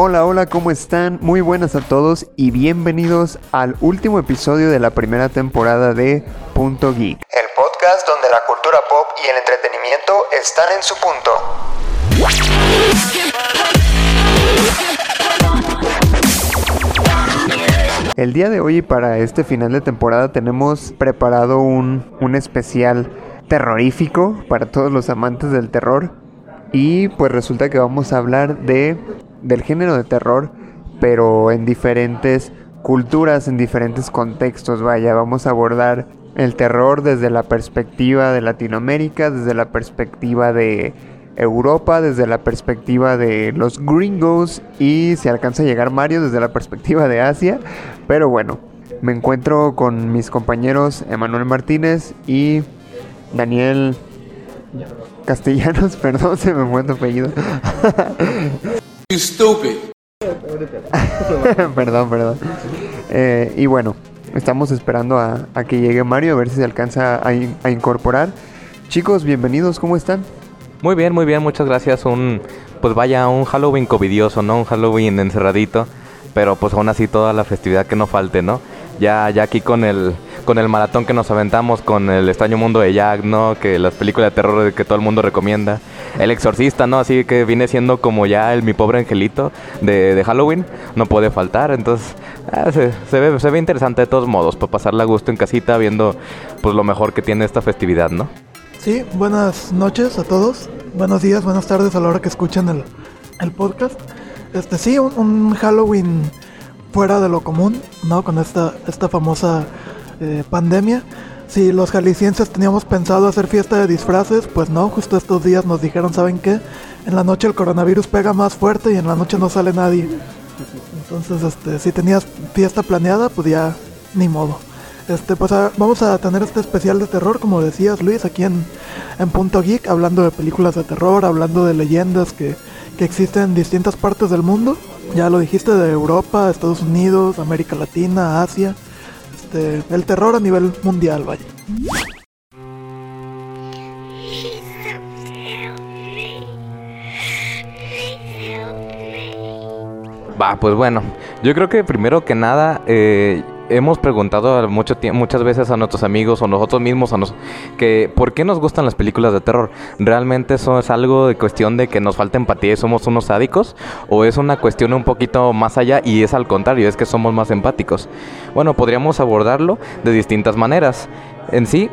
Hola, hola, ¿cómo están? Muy buenas a todos y bienvenidos al último episodio de la primera temporada de Punto Geek. El podcast donde la cultura pop y el entretenimiento están en su punto. El día de hoy y para este final de temporada tenemos preparado un, un especial terrorífico para todos los amantes del terror. Y pues resulta que vamos a hablar de del género de terror, pero en diferentes culturas, en diferentes contextos. Vaya, vamos a abordar el terror desde la perspectiva de Latinoamérica, desde la perspectiva de Europa, desde la perspectiva de los gringos y se alcanza a llegar Mario desde la perspectiva de Asia. Pero bueno, me encuentro con mis compañeros Emanuel Martínez y Daniel Castellanos, perdón, se me fue tu apellido. Stupid. perdón, perdón. Eh, y bueno, estamos esperando a, que llegue Mario a ver si se alcanza a, a, incorporar. Chicos, bienvenidos, ¿cómo están? Muy bien, muy bien, muchas gracias. Un, pues vaya, un Halloween covidioso, ¿no? Un Halloween encerradito, pero pues aún así toda la festividad que no falte, ¿no? Ya, ya aquí con el, con el maratón que nos aventamos, con el extraño mundo de Jack, ¿no? Que las películas de terror que todo el mundo recomienda. El exorcista, ¿no? Así que viene siendo como ya el mi pobre angelito de, Halloween. No puede faltar. Entonces, ah, se, ve, se ve interesante de todos modos, para pasarla a gusto en casita viendo pues lo mejor que tiene esta festividad, ¿no? Sí, buenas noches a todos. Buenos días, buenas tardes a la hora que escuchen el, el podcast. Este sí, un, un, Halloween fuera de lo común, ¿no? Con esta, esta famosa eh, pandemia. Si los jaliscienses teníamos pensado hacer fiesta de disfraces, pues no, justo estos días nos dijeron, ¿saben qué? En la noche el coronavirus pega más fuerte y en la noche no sale nadie. Entonces, este, si tenías fiesta planeada, pues ya ni modo. Este, pues vamos a tener este especial de terror, como decías Luis, aquí en, en Punto Geek, hablando de películas de terror, hablando de leyendas que, que existen en distintas partes del mundo. Ya lo dijiste, de Europa, Estados Unidos, América Latina, Asia. Este, el terror a nivel mundial, vaya. Va, pues bueno, yo creo que primero que nada, eh, hemos preguntado mucho muchas veces a nuestros amigos o nosotros mismos a nos que por qué nos gustan las películas de terror. ¿Realmente eso es algo de cuestión de que nos falta empatía y somos unos sádicos? ¿O es una cuestión un poquito más allá y es al contrario, es que somos más empáticos? Bueno, podríamos abordarlo de distintas maneras. En sí,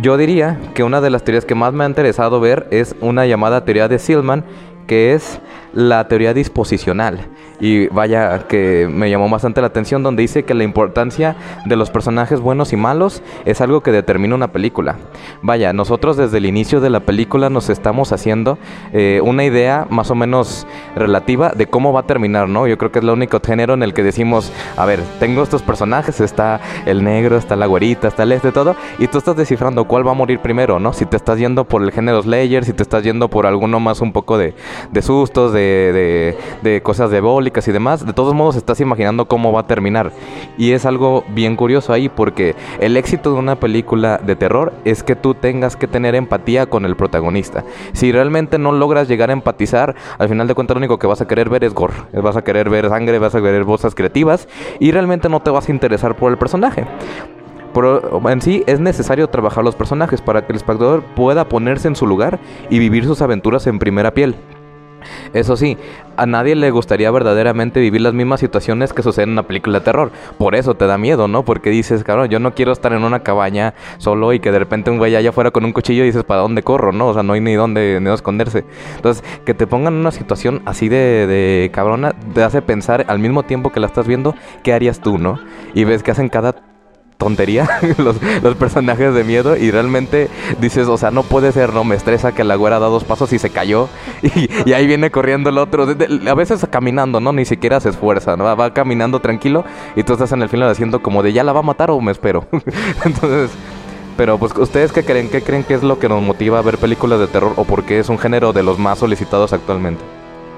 yo diría que una de las teorías que más me ha interesado ver es una llamada teoría de Silman, que es la teoría disposicional. Y vaya que me llamó bastante la atención donde dice que la importancia de los personajes buenos y malos es algo que determina una película. Vaya, nosotros desde el inicio de la película nos estamos haciendo eh, una idea más o menos relativa de cómo va a terminar, ¿no? Yo creo que es el único género en el que decimos, a ver, tengo estos personajes, está el negro, está la güerita, está el este, todo, y tú estás descifrando cuál va a morir primero, ¿no? Si te estás yendo por el género Slayer, si te estás yendo por alguno más un poco de, de sustos, de de, cosas y demás, de todos modos estás imaginando cómo va a terminar. Y es algo bien curioso ahí porque el éxito de una película de terror es que tú tengas que tener empatía con el protagonista. Si realmente no logras llegar a empatizar, al final de cuentas lo único que vas a querer ver es gore. Vas a querer ver sangre, vas a querer voces creativas y realmente no te vas a interesar por el personaje. Pero en sí es necesario trabajar los personajes para que el espectador pueda ponerse en su lugar y vivir sus aventuras en primera piel. Eso sí, a nadie le gustaría verdaderamente vivir las mismas situaciones que suceden en una película de terror. Por eso te da miedo, ¿no? Porque dices, cabrón, yo no quiero estar en una cabaña solo y que de repente un güey allá afuera con un cuchillo y dices, ¿para dónde corro? ¿No? O sea, no hay ni dónde, ni esconderse. Entonces, que te pongan en una situación así de, de cabrona te hace pensar al mismo tiempo que la estás viendo, ¿qué harías tú, no? Y ves que hacen cada tontería los, personajes de miedo y realmente dices, o sea, no puede ser, no, me estresa que la güera da dos pasos y se cayó y, ahí viene corriendo el otro, a veces caminando, ¿no? Ni siquiera se esfuerza, ¿no? Va, caminando tranquilo y tú estás en el final haciendo como de ya la va a matar o me espero. Entonces, pero pues ustedes qué creen, qué creen que es lo que nos motiva a ver películas de terror o por qué es un género de los más solicitados actualmente.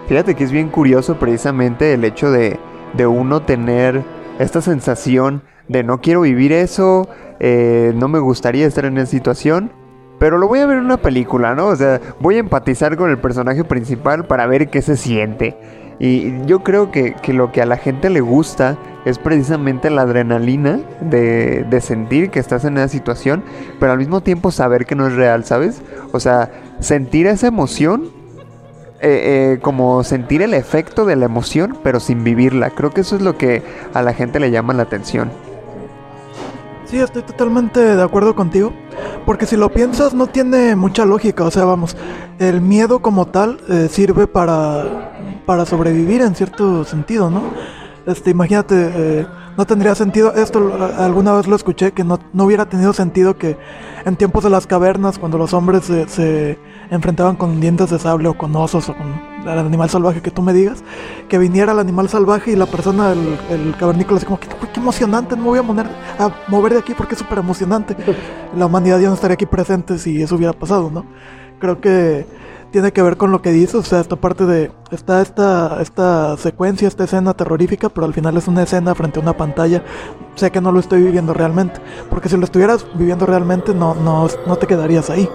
Fíjate que es bien curioso precisamente el hecho de, de uno tener esta sensación de no quiero vivir eso, eh, no me gustaría estar en esa situación, pero lo voy a ver en una película, ¿no? O sea, voy a empatizar con el personaje principal para ver qué se siente. Y yo creo que, que lo que a la gente le gusta es precisamente la adrenalina de, de, sentir que estás en esa situación, pero al mismo tiempo saber que no es real, ¿sabes? O sea, sentir esa emoción, eh, eh, como sentir el efecto de la emoción, pero sin vivirla. Creo que eso es lo que a la gente le llama la atención. Sí, estoy totalmente de acuerdo contigo. Porque si lo piensas no tiene mucha lógica. O sea, vamos, el miedo como tal eh, sirve para, para sobrevivir en cierto sentido, ¿no? Este, imagínate, eh, no tendría sentido, esto alguna vez lo escuché, que no, no, hubiera tenido sentido que en tiempos de las cavernas, cuando los hombres se, se enfrentaban con dientes de sable o con osos o con el animal salvaje que tú me digas, que viniera el animal salvaje y la persona, el, el cavernícola, así como, qué, qué emocionante, no me voy a, mover, a mover de aquí porque es súper emocionante. La humanidad ya no estaría aquí presente si eso hubiera pasado, ¿no? Creo que tiene que ver con lo que dices, o sea, esta parte de, está esta, esta secuencia, esta escena terrorífica, pero al final es una escena frente a una pantalla, sé que no lo estoy viviendo realmente, porque si lo estuvieras viviendo realmente no, no, no te quedarías ahí,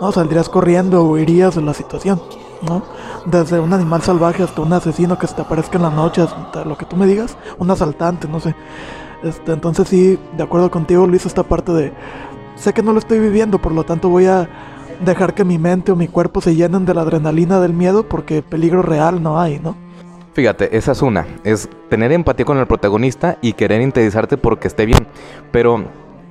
¿no? Saldrías corriendo o huirías de la situación, ¿no? Desde un animal salvaje hasta un asesino que se te aparezca en la noche, hasta lo que tú me digas, un asaltante, no sé. Este, entonces sí, de acuerdo contigo, Luis, esta parte de, sé que no lo estoy viviendo, por lo tanto voy a dejar que mi mente o mi cuerpo se llenen de la adrenalina del miedo porque peligro real no hay, ¿no? Fíjate, esa es una, es tener empatía con el protagonista y querer interesarte porque esté bien, pero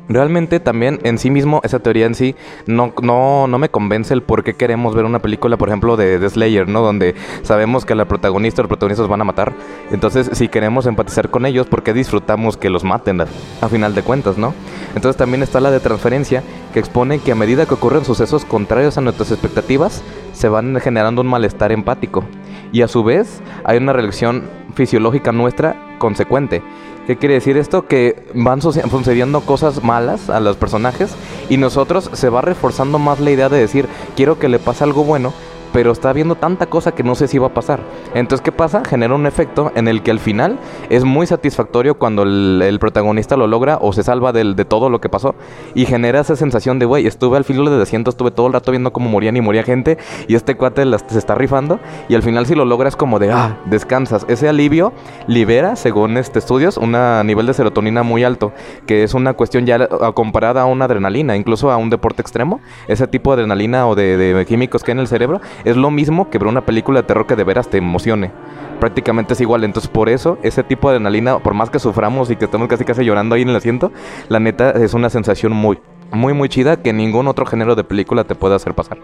realmente también en sí mismo, esa teoría en sí, no, no, no me convence el por qué queremos ver una película, por ejemplo, de, de Slayer, ¿no? Donde sabemos que la protagonista o los protagonistas van a matar. Entonces, si queremos empatizar con ellos, ¿por qué disfrutamos que los maten a, a final de cuentas, ¿no? Entonces también está la de transferencia, que expone que a medida que ocurren sucesos contrarios a nuestras expectativas, se van generando un malestar empático. Y a su vez, hay una reacción fisiológica nuestra consecuente. ¿Qué quiere decir esto? Que van sucediendo cosas malas a los personajes y nosotros se va reforzando más la idea de decir, quiero que le pase algo bueno, pero está viendo tanta cosa que no sé si va a pasar. Entonces, ¿qué pasa? Genera un efecto en el que al final es muy satisfactorio cuando el, protagonista lo logra o se salva de todo lo que pasó y genera esa sensación de, güey, estuve al filo del asiento, estuve todo el rato viendo cómo morían y moría gente y este cuate se está rifando y al final si lo logras como de, ah, descansas. Ese alivio libera, según este estudios, un nivel de serotonina muy alto, que es una cuestión ya comparada a una adrenalina, incluso a un deporte extremo, ese tipo de adrenalina o de, de químicos que hay en el cerebro es lo mismo que ver una película de terror que de veras te emocione. Prácticamente es igual. Entonces, por eso, ese tipo de adrenalina, por más que suframos y que estemos casi casi llorando ahí en el asiento, la neta es una sensación muy, muy, muy chida que ningún otro género de película te puede hacer pasar.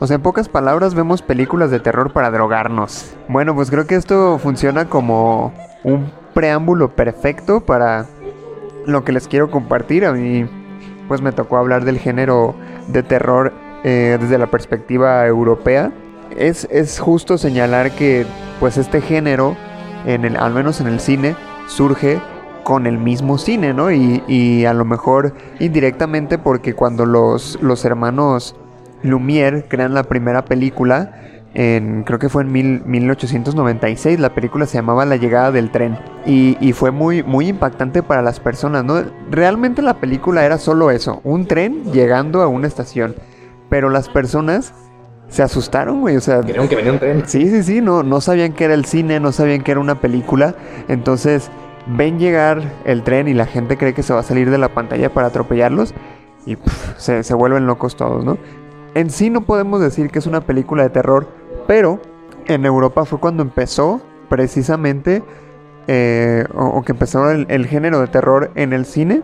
O sea, en pocas palabras, vemos películas de terror para drogarnos. Bueno, pues creo que esto funciona como un preámbulo perfecto para lo que les quiero compartir. A mí, pues me tocó hablar del género de terror eh, desde la perspectiva europea. Es, es, justo señalar que pues este género, en el, al menos en el cine, surge con el mismo cine, ¿no? Y, y a lo mejor indirectamente porque cuando los, los hermanos Lumière crean la primera película, en, creo que fue en mil, 1896, la película se llamaba La llegada del tren y, y, fue muy, muy impactante para las personas, ¿no? Realmente la película era solo eso, un tren llegando a una estación. Pero las personas se asustaron, güey. O sea, Creyeron que venía un tren. Sí, sí, sí. No, no sabían que era el cine, no sabían que era una película. Entonces, ven llegar el tren y la gente cree que se va a salir de la pantalla para atropellarlos. Y pff, se, se vuelven locos todos, ¿no? En sí no podemos decir que es una película de terror, pero en Europa fue cuando empezó precisamente, eh, o, o, que empezó el, el género de terror en el cine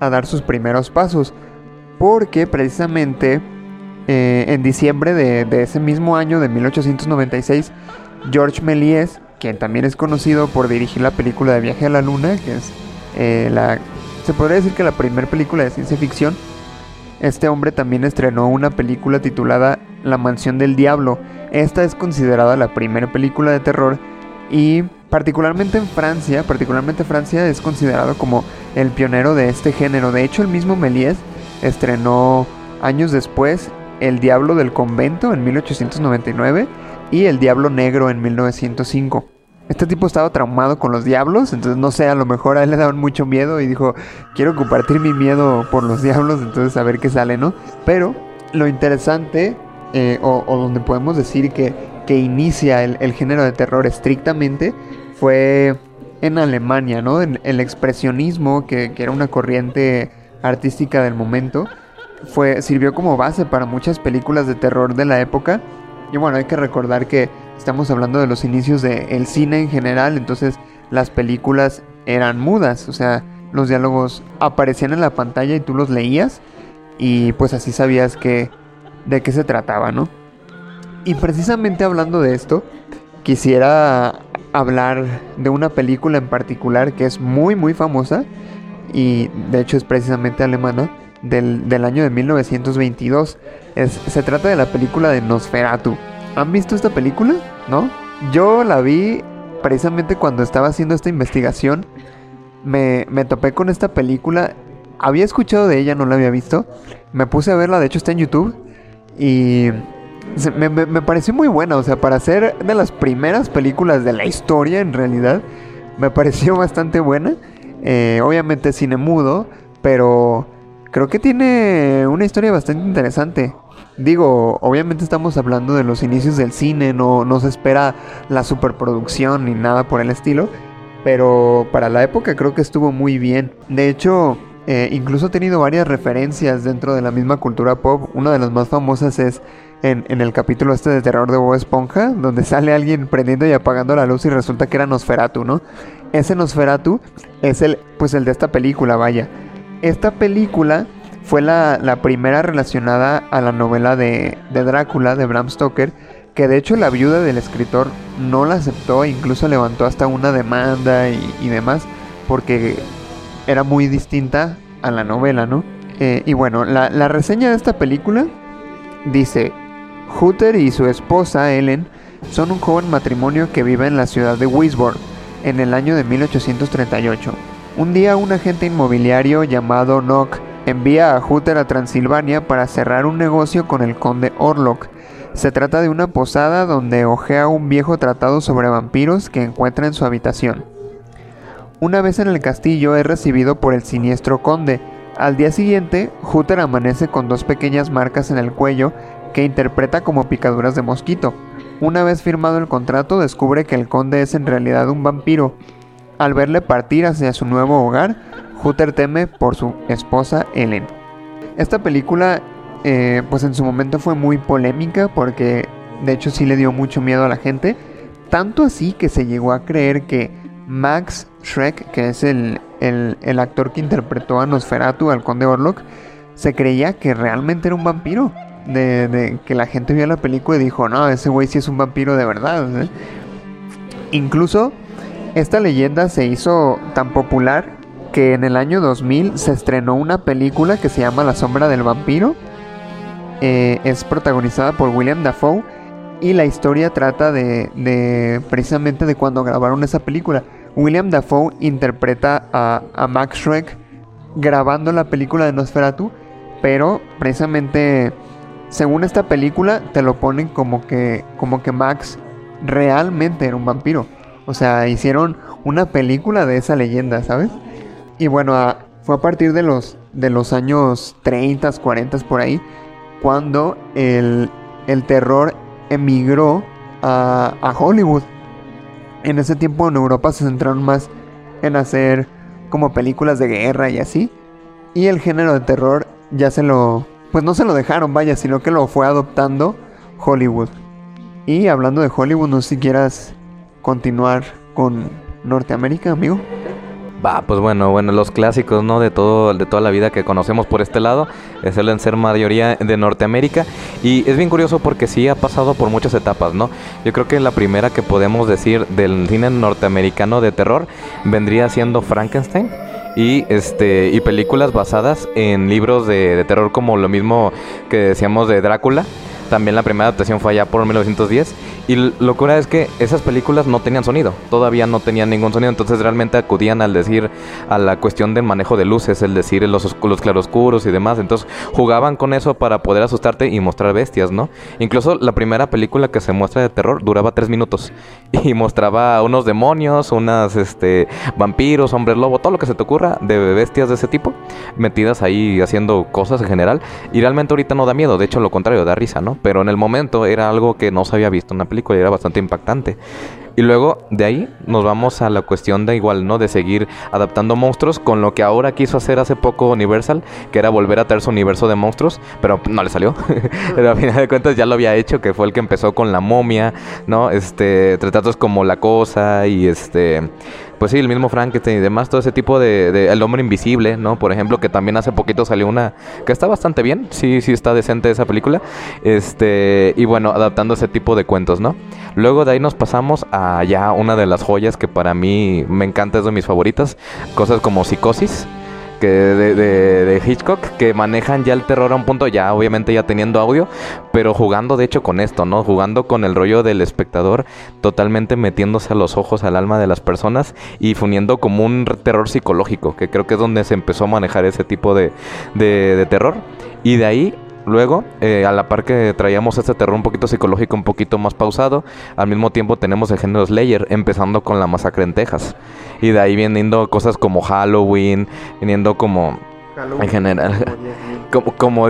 a dar sus primeros pasos porque precisamente eh, en diciembre de, de, ese mismo año, de 1896, George Méliès, quien también es conocido por dirigir la película de Viaje a la Luna, que es eh, la, se podría decir que la primera película de ciencia ficción, este hombre también estrenó una película titulada La Mansión del Diablo. Esta es considerada la primera película de terror y particularmente en Francia, particularmente Francia es considerado como el pionero de este género. De hecho, el mismo Méliès estrenó años después El Diablo del Convento en 1899 y El Diablo Negro en 1905. Este tipo estaba traumado con los diablos, entonces no sé, a lo mejor a él le daban mucho miedo y dijo, quiero compartir mi miedo por los diablos, entonces a ver qué sale, ¿no? Pero lo interesante, eh, o, donde podemos decir que que inicia el, género de terror estrictamente fue en Alemania, ¿no? En el expresionismo, que, que, era una corriente artística del momento, fue, sirvió como base para muchas películas de terror de la época. Y bueno, hay que recordar que estamos hablando de los inicios del cine en general, entonces las películas eran mudas, o sea, los diálogos aparecían en la pantalla y tú los leías y pues así sabías que de qué se trataba, ¿no? Y precisamente hablando de esto, quisiera hablar de una película en particular que es muy muy famosa y de hecho es precisamente alemana del, del año de 1922. Es, se trata de la película de Nosferatu. ¿Han visto esta película? ¿No? Yo la vi precisamente cuando estaba haciendo esta investigación me, topé con esta película. Había escuchado de ella, no la había visto. Me puse a verla, de hecho está en YouTube. Y me, pareció muy buena. O sea, para ser de las primeras películas de la historia, en realidad, me pareció bastante buena. Eh, obviamente cine mudo, pero creo que tiene una historia bastante interesante. Digo, obviamente estamos hablando de los inicios del cine, no, no se espera la superproducción ni nada por el estilo. Pero para la época creo que estuvo muy bien. De hecho, eh, incluso ha tenido varias referencias dentro de la misma cultura pop. Una de las más famosas es en, el capítulo este de terror de Bob Esponja, donde sale alguien prendiendo y apagando la luz y resulta que era Nosferatu, ¿no? Ese Nosferatu es el, pues el de esta película, vaya. Esta película fue la, primera relacionada a la novela de, de Drácula de Bram Stoker que de hecho la viuda del escritor no la aceptó, incluso levantó hasta una demanda y, demás, porque era muy distinta a la novela, ¿no? Eh, y bueno, la, la, reseña de esta película dice, Hutter y su esposa Ellen son un joven matrimonio que vive en la ciudad de Wisborne en el año de 1838. Un día un agente inmobiliario llamado Nock envía a Hutter a Transilvania para cerrar un negocio con el conde Orlok, se trata de una posada donde ojea un viejo tratado sobre vampiros que encuentra en su habitación. Una vez en el castillo es recibido por el siniestro conde. Al día siguiente, Hutter amanece con dos pequeñas marcas en el cuello que interpreta como picaduras de mosquito. Una vez firmado el contrato, descubre que el conde es en realidad un vampiro. Al verle partir hacia su nuevo hogar, Hutter teme por su esposa Ellen. Esta película eh, pues en su momento fue muy polémica porque de hecho sí le dio mucho miedo a la gente. Tanto así que se llegó a creer que Max Shrek, que es el, actor que interpretó a Nosferatu, al conde Orlok, se creía que realmente era un vampiro. De, que la gente vio la película y dijo, no, ese güey sí es un vampiro de verdad. Incluso esta leyenda se hizo tan popular que en el año 2000 se estrenó una película que se llama La sombra del vampiro eh, es protagonizada por William Dafoe y la historia trata de, precisamente de cuando grabaron esa película. William Dafoe interpreta a, Max Shrek grabando la película de Nosferatu, pero precisamente según esta película te lo ponen como que como que Max realmente era un vampiro. O sea, hicieron una película de esa leyenda, ¿sabes? Y bueno, fue a partir de los de los años 30, 40 por ahí cuando el, terror emigró a, Hollywood. En ese tiempo en Europa se centraron más en hacer como películas de guerra y así. Y el género de terror ya se lo... Pues no se lo dejaron, vaya, sino que lo fue adoptando Hollywood. Y hablando de Hollywood, no si quieras continuar con Norteamérica, amigo. Va, pues bueno, bueno, los clásicos, ¿no? De todo, de toda la vida que conocemos por este lado, suelen ser mayoría de Norteamérica. Y es bien curioso porque sí ha pasado por muchas etapas, ¿no? Yo creo que la primera que podemos decir del cine norteamericano de terror vendría siendo Frankenstein y este y películas basadas en libros de, de, terror como lo mismo que decíamos de Drácula también la primera adaptación fue allá por 1910 y locura es que esas películas no tenían sonido, todavía no tenían ningún sonido, entonces realmente acudían al decir a la cuestión del manejo de luces, el decir los, los claroscuros y demás, entonces jugaban con eso para poder asustarte y mostrar bestias, ¿no? Incluso la primera película que se muestra de terror duraba tres minutos y mostraba unos demonios, unas este vampiros, hombres lobo, todo lo que se te ocurra de bestias de ese tipo, metidas ahí haciendo cosas en general y realmente ahorita no da miedo, de hecho lo contrario, da risa, ¿no? Pero en el momento era algo que no se había visto en una película y era bastante impactante. Y luego de ahí nos vamos a la cuestión de igual, ¿no? De seguir adaptando monstruos con lo que ahora quiso hacer hace poco Universal, que era volver a traer su universo de monstruos, pero no le salió. pero a final de cuentas ya lo había hecho, que fue el que empezó con la momia, ¿no? Este, como La Cosa y este pues sí, el mismo Frankenstein y demás, todo ese tipo de, El hombre invisible, ¿no? Por ejemplo, que también hace poquito salió una que está bastante bien, sí, sí está decente esa película. Este, y bueno, adaptando ese tipo de cuentos, ¿no? Luego de ahí nos pasamos a ya una de las joyas que para mí me encanta, es de mis favoritas, cosas como Psicosis de, Hitchcock que manejan ya el terror a un punto ya obviamente ya teniendo audio pero jugando de hecho con esto no jugando con el rollo del espectador totalmente metiéndose a los ojos al alma de las personas y funiendo como un terror psicológico que creo que es donde se empezó a manejar ese tipo de, de terror. Y de ahí Luego, eh, a la par que traíamos este terror un poquito psicológico, un poquito más pausado, al mismo tiempo tenemos el género Slayer, empezando con la masacre en Texas. Y de ahí viniendo cosas como Halloween, viniendo como... en general, como, como,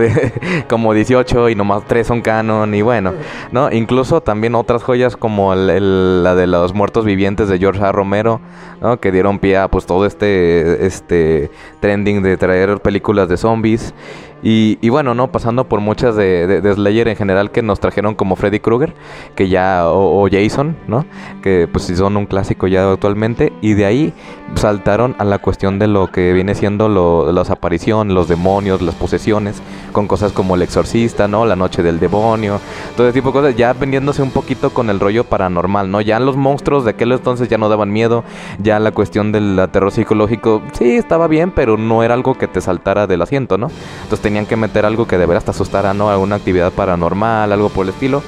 como 18 y nomás 3 son canon y bueno, ¿no? Incluso también otras joyas como la de los muertos vivientes de George A. Romero, ¿no? Que dieron pie a pues todo este, este trending de traer películas de zombies. Y, bueno, no pasando por muchas de, Slayer en general que nos trajeron como Freddy Krueger, que ya, o, Jason, ¿no? Que pues son un clásico ya actualmente. Y de ahí saltaron a la cuestión de lo que viene siendo lo, las apariciones, los demonios, las posesiones, con cosas como El Exorcista, ¿no? La Noche del Demonio, todo ese tipo de cosas, ya vendiéndose un poquito con el rollo paranormal, ¿no? Ya los monstruos de aquel entonces ya no daban miedo, ya la cuestión del terror psicológico, sí, estaba bien, pero no era algo que te saltara del asiento, ¿no? Entonces tenían que meter algo que de veras te asustara, ¿no? Alguna actividad paranormal, algo por el estilo.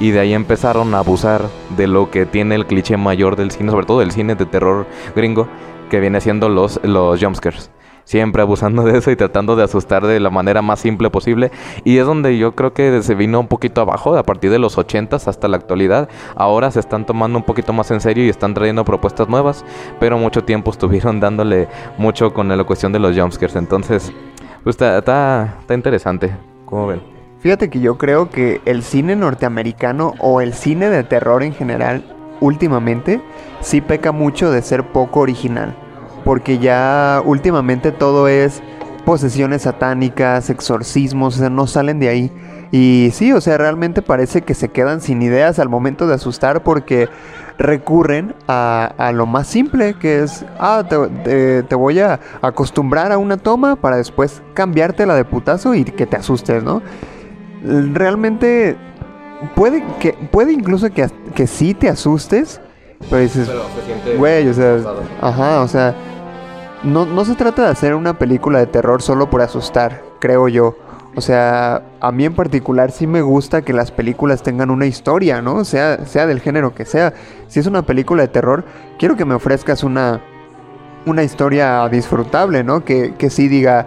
Y de ahí empezaron a abusar de lo que tiene el cliché mayor del cine, sobre todo del cine de terror gringo, que viene siendo los, los jumpscares siempre abusando de eso y tratando de asustar de la manera más simple posible. Y es donde yo creo que se vino un poquito abajo a partir de los 80 hasta la actualidad. Ahora se están tomando un poquito más en serio y están trayendo propuestas nuevas, pero mucho tiempo estuvieron dándole mucho con la cuestión de los jumpscares. Entonces, pues está, está, interesante. ¿Cómo ven? Fíjate que yo creo que el cine norteamericano o el cine de terror en general últimamente sí peca mucho de ser poco original. Porque ya últimamente todo es posesiones satánicas, exorcismos, o sea, no salen de ahí. Y sí, o sea, realmente parece que se quedan sin ideas al momento de asustar porque recurren a, lo más simple, que es, ah, te, te, voy a acostumbrar a una toma para después cambiártela de putazo y que te asustes, ¿no? Realmente puede, que, puede incluso que, que sí te asustes, pero dices, güey, o sea, ajá, o sea, no, no se trata de hacer una película de terror solo por asustar, creo yo. O sea, a mí en particular sí me gusta que las películas tengan una historia, ¿no? Sea, sea del género que sea. Si es una película de terror, quiero que me ofrezcas una, una historia disfrutable, ¿no? Que, que sí diga,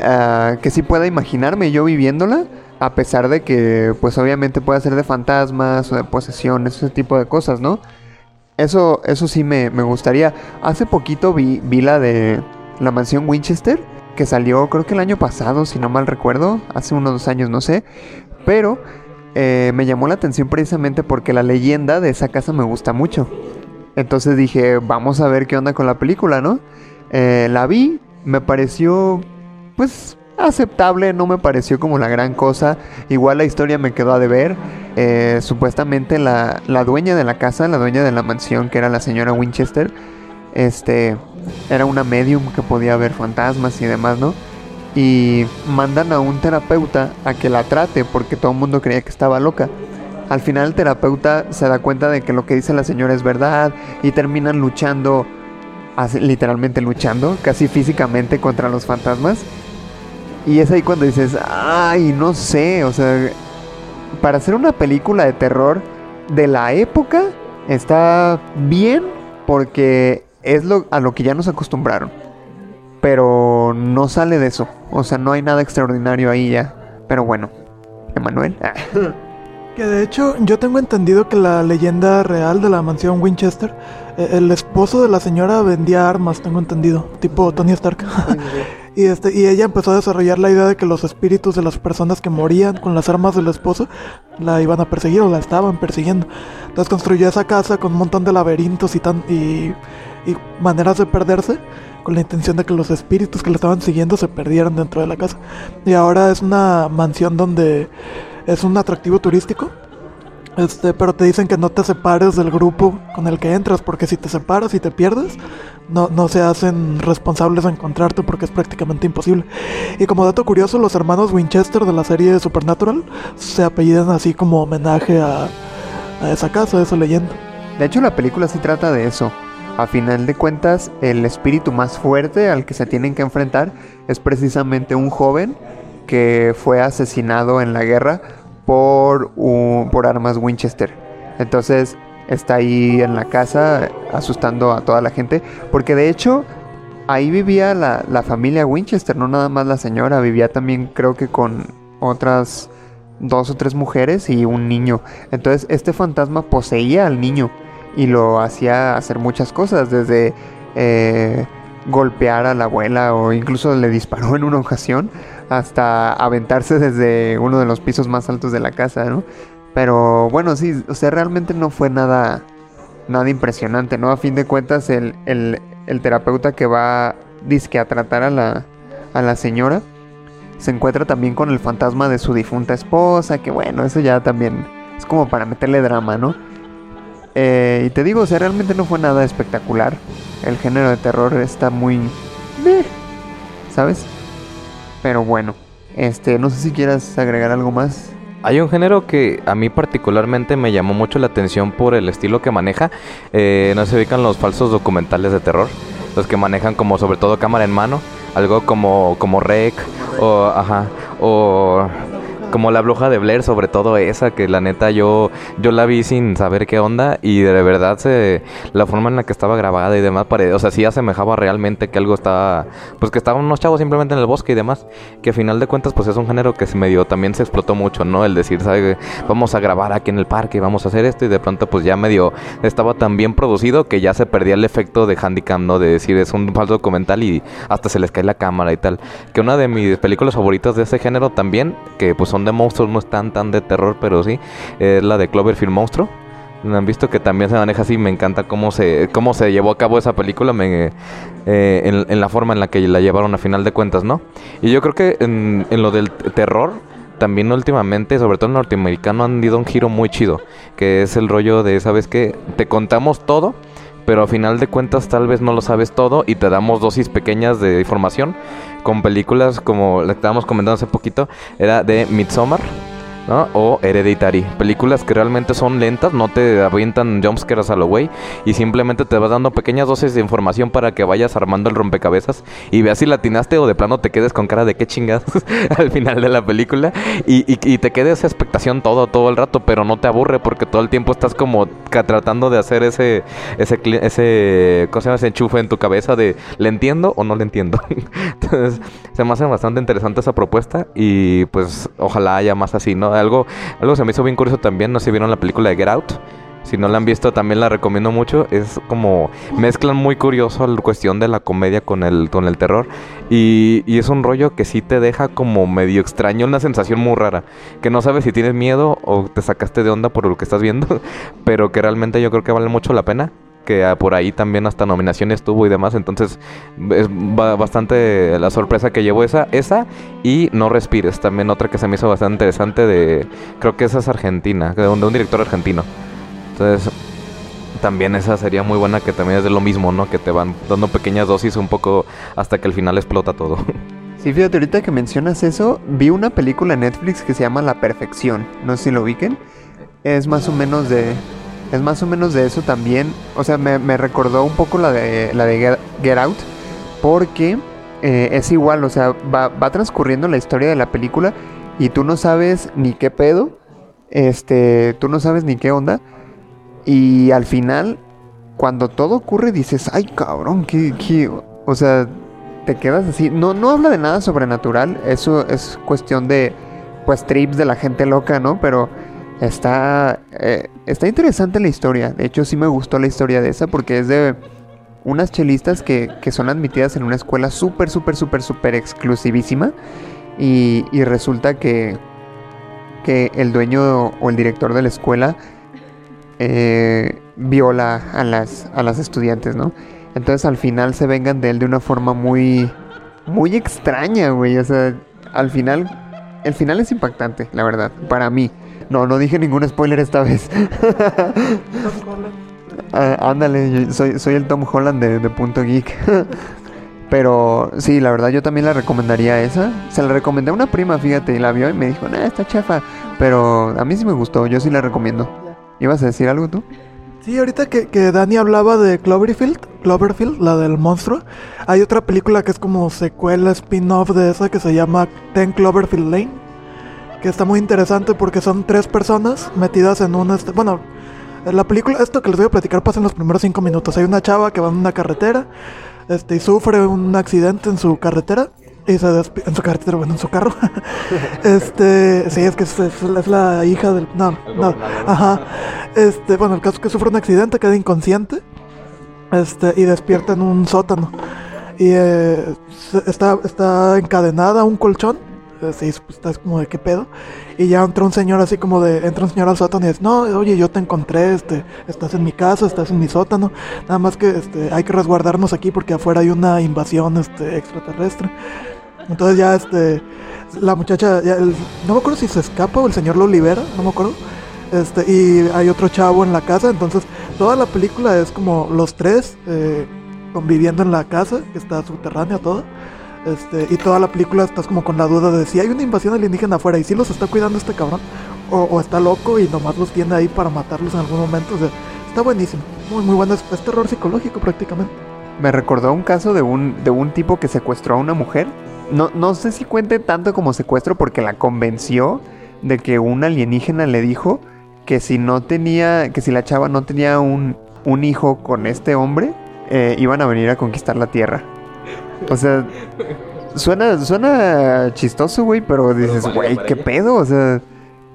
ah, que sí pueda imaginarme yo viviéndola, a pesar de que, pues obviamente pueda ser de fantasmas o de posesiones, ese tipo de cosas, ¿no? Eso, eso sí me, me gustaría. Hace poquito vi, vi la de la mansión Winchester que salió creo que el año pasado, si no mal recuerdo, hace unos dos años, no sé, pero eh, me llamó la atención precisamente porque la leyenda de esa casa me gusta mucho. Entonces dije, vamos a ver qué onda con la película, ¿no? Eh, la vi, me pareció, pues, aceptable, no me pareció como la gran cosa. Igual la historia me quedó a deber. Eh, supuestamente la, la dueña de la casa, la dueña de la mansión, que era la señora Winchester, este, era una medium que podía ver fantasmas y demás, ¿no? Y mandan a un terapeuta a que la trate porque todo el mundo creía que estaba loca. Al final el terapeuta se da cuenta de que lo que dice la señora es verdad y terminan luchando, literalmente luchando, casi físicamente contra los fantasmas. Y es ahí cuando dices, ay, no sé, o sea, para hacer una película de terror de la época está bien porque es lo, a lo que ya nos acostumbraron. Pero no sale de eso. O sea, no hay nada extraordinario ahí ya. Pero bueno, Emanuel. Que de hecho yo tengo entendido que la leyenda real de la mansión Winchester, eh, el esposo de la señora vendía armas, tengo entendido, tipo Tony Stark. Y, este, y ella empezó a desarrollar la idea de que los espíritus de las personas que morían con las armas del esposo la iban a perseguir o la estaban persiguiendo. Entonces construyó esa casa con un montón de laberintos y, tan, y, y maneras de perderse con la intención de que los espíritus que la estaban siguiendo se perdieran dentro de la casa. Y ahora es una mansión donde es un atractivo turístico. Este, pero te dicen que no te separes del grupo con el que entras, porque si te separas y te pierdes, no, no se hacen responsables de encontrarte porque es prácticamente imposible. Y como dato curioso, los hermanos Winchester de la serie Supernatural se apellidan así como homenaje a, a esa casa, a esa leyenda. De hecho, la película sí trata de eso. A final de cuentas, el espíritu más fuerte al que se tienen que enfrentar es precisamente un joven que fue asesinado en la guerra por, un- por armas Winchester. Entonces está ahí en la casa asustando a toda la gente. Porque de hecho ahí vivía la, la familia Winchester, no nada más la señora. Vivía también creo que con otras dos o tres mujeres y un niño. Entonces este fantasma poseía al niño y lo hacía hacer muchas cosas. Desde... eh, golpear a la abuela o incluso le disparó en una ocasión hasta aventarse desde uno de los pisos más altos de la casa, ¿no? Pero bueno, sí, o sea, realmente no fue nada, nada impresionante, ¿no? A fin de cuentas, el, el, el terapeuta que va, a tratar a la, a la señora, se encuentra también con el fantasma de su difunta esposa, que bueno, eso ya también es como para meterle drama, ¿no? Eh, y te digo, o sea, realmente no fue nada espectacular. El género de terror está muy... ¿Sabes? Pero bueno, este, no sé si quieras agregar algo más. Hay un género que a mí particularmente me llamó mucho la atención por el estilo que maneja. Eh, no se ubican los falsos documentales de terror. Los que manejan como sobre todo cámara en mano. Algo como, como Rec. O, ajá, o como la bruja de Blair, sobre todo esa, que la neta yo, yo la vi sin saber qué onda. Y de verdad se, la forma en la que estaba grabada y demás, pare- o sea, sí asemejaba realmente que algo estaba, pues que estaban unos chavos simplemente en el bosque y demás. Que a final de cuentas, pues es un género que se medio también se explotó mucho, ¿no? El decir. Vamos a grabar aquí en el parque, vamos a hacer esto. Y de pronto, pues ya medio estaba tan bien producido que ya se perdía el efecto de Handicam, ¿no? De decir, es un falso documental y hasta se les cae la cámara y tal. Que una de mis películas favoritas de ese género también, que pues son de monstruos, no están tan de terror, pero sí, es la de Cloverfield Monstruo. ¿No han visto que también se maneja así? Me encanta cómo se, cómo se llevó a cabo esa película, eh, en, la forma en la que la llevaron a final de cuentas, ¿no? Y yo creo que en, lo del terror, también últimamente, sobre todo en norteamericano, han dado un giro muy chido, que es el rollo de, ¿sabes qué? Te contamos todo, pero a final de cuentas tal vez no lo sabes todo y te damos dosis pequeñas de información, con películas como la que estábamos comentando hace poquito, era de Midsommar. O Hereditary. Películas que realmente son lentas, no te avientan jumpscares a lo güey. Y simplemente te vas dando pequeñas dosis de información para que vayas armando el rompecabezas. Y veas si latinaste o de plano te quedes con cara de qué chingas al final de la película. Y, y- te quede esa expectación todo, todo el rato, pero no te aburre porque todo el tiempo estás como tratando de hacer ese, ese, ese, ¿cómo se llama? Ese enchufe en tu cabeza de ¿le entiendo o no le entiendo? Entonces, se me hace bastante interesante esa propuesta y pues ojalá haya más así, ¿no? Algo, algo se me hizo bien curioso también, no sé si vieron la película de Get Out. Si no la han visto, también la recomiendo mucho. Es como mezclan muy curioso la cuestión de la comedia con el, con el terror. Y, y es un rollo que sí te deja como medio extraño, una sensación muy rara. Que no sabes si tienes miedo o te sacaste de onda por lo que estás viendo. Pero que realmente yo creo que vale mucho la pena. Que ah, por ahí también hasta nominaciones tuvo y demás. Entonces es ba- bastante la sorpresa que llevó esa. Esa y No Respires. También otra que se me hizo bastante interesante de... Creo que esa es argentina. De un, un director argentino. Entonces, también esa sería muy buena que también es de lo mismo, ¿no? Que te van dando pequeñas dosis un poco hasta que al final explota todo. Sí, fíjate, ahorita que mencionas eso, vi una película en Netflix que se llama La Perfección. No sé si lo ubiquen. Es más o menos de. Es más o menos de eso también. O sea, me, me recordó un poco la de la de Get, Out. Porque eh, es igual, o sea, va, va transcurriendo la historia de la película. Y tú no sabes ni qué pedo. Este. Tú no sabes ni qué onda. Y al final, cuando todo ocurre, dices, ay cabrón, qué, qué-". O sea, te quedas así. No, no habla de nada sobrenatural. Eso es cuestión de, pues, trips de la gente loca, ¿no? Pero está, eh, está interesante la historia. De hecho, sí me gustó la historia de esa porque es de unas chelistas que, que son admitidas en una escuela súper, súper, súper, súper exclusivísima. Y, y resulta que, que el dueño o el director de la escuela eh, viola a las, a las estudiantes, ¿no? Entonces al final se vengan de él de una forma muy, muy extraña, güey. O sea, al final, el final es impactante, la verdad, para mí. No, no dije ningún spoiler esta vez. Ah, ándale, soy, soy el Tom Holland de, de Punto Geek. Pero sí, la verdad yo también la recomendaría esa. Se la recomendé a una prima, fíjate, y la vio y me dijo, nah, está chafa. Pero a mí sí me gustó, yo sí la recomiendo. ¿Ibas a decir algo tú? Sí, ahorita que, que Dani hablaba de Cloverfield, Cloverfield, la del monstruo, hay otra película que es como secuela, spin-off de esa que se llama Ten Cloverfield Lane, que está muy interesante porque son tres personas metidas en una... este- Bueno, en la película, esto que les voy a platicar pasa en los primeros cinco minutos. Hay una chava que va en una carretera este, y sufre un accidente en su carretera. Y se en su carretera, bueno, en su carro. este, sí, es que es, es- es la hija del. No, no, ajá. Este, bueno, el caso es que sufre un accidente, queda inconsciente. Este, y despierta en un sótano. Y eh, está, está encadenada a un colchón. Eh, Sí, pues, está como de qué pedo. Y ya entra un señor así como de, entra un señor al sótano y dice, no, oye, yo te encontré, este, estás en mi casa, estás en mi sótano. Nada más que este, hay que resguardarnos aquí porque afuera hay una invasión este, extraterrestre. Entonces ya este, la muchacha, ya no me acuerdo si se escapa o el señor lo libera, no me acuerdo. Este, y hay otro chavo en la casa, entonces toda la película es como los tres eh, conviviendo en la casa, que está subterránea toda. Este, y toda la película estás como con la duda de si hay una invasión alienígena afuera y si los está cuidando este cabrón o, está loco y nomás los tiene ahí para matarlos en algún momento. O sea, está buenísimo, muy muy bueno, es, es terror psicológico prácticamente. Me recordó un caso de un, de un tipo que secuestró a una mujer. No, no sé si cuente tanto como secuestro porque la convenció de que un alienígena le dijo que si no tenía, que si la chava no tenía un, un hijo con este hombre, eh, iban a venir a conquistar la tierra. O sea, suena, suena chistoso, güey, pero dices, güey, ¿qué ella". pedo? O sea,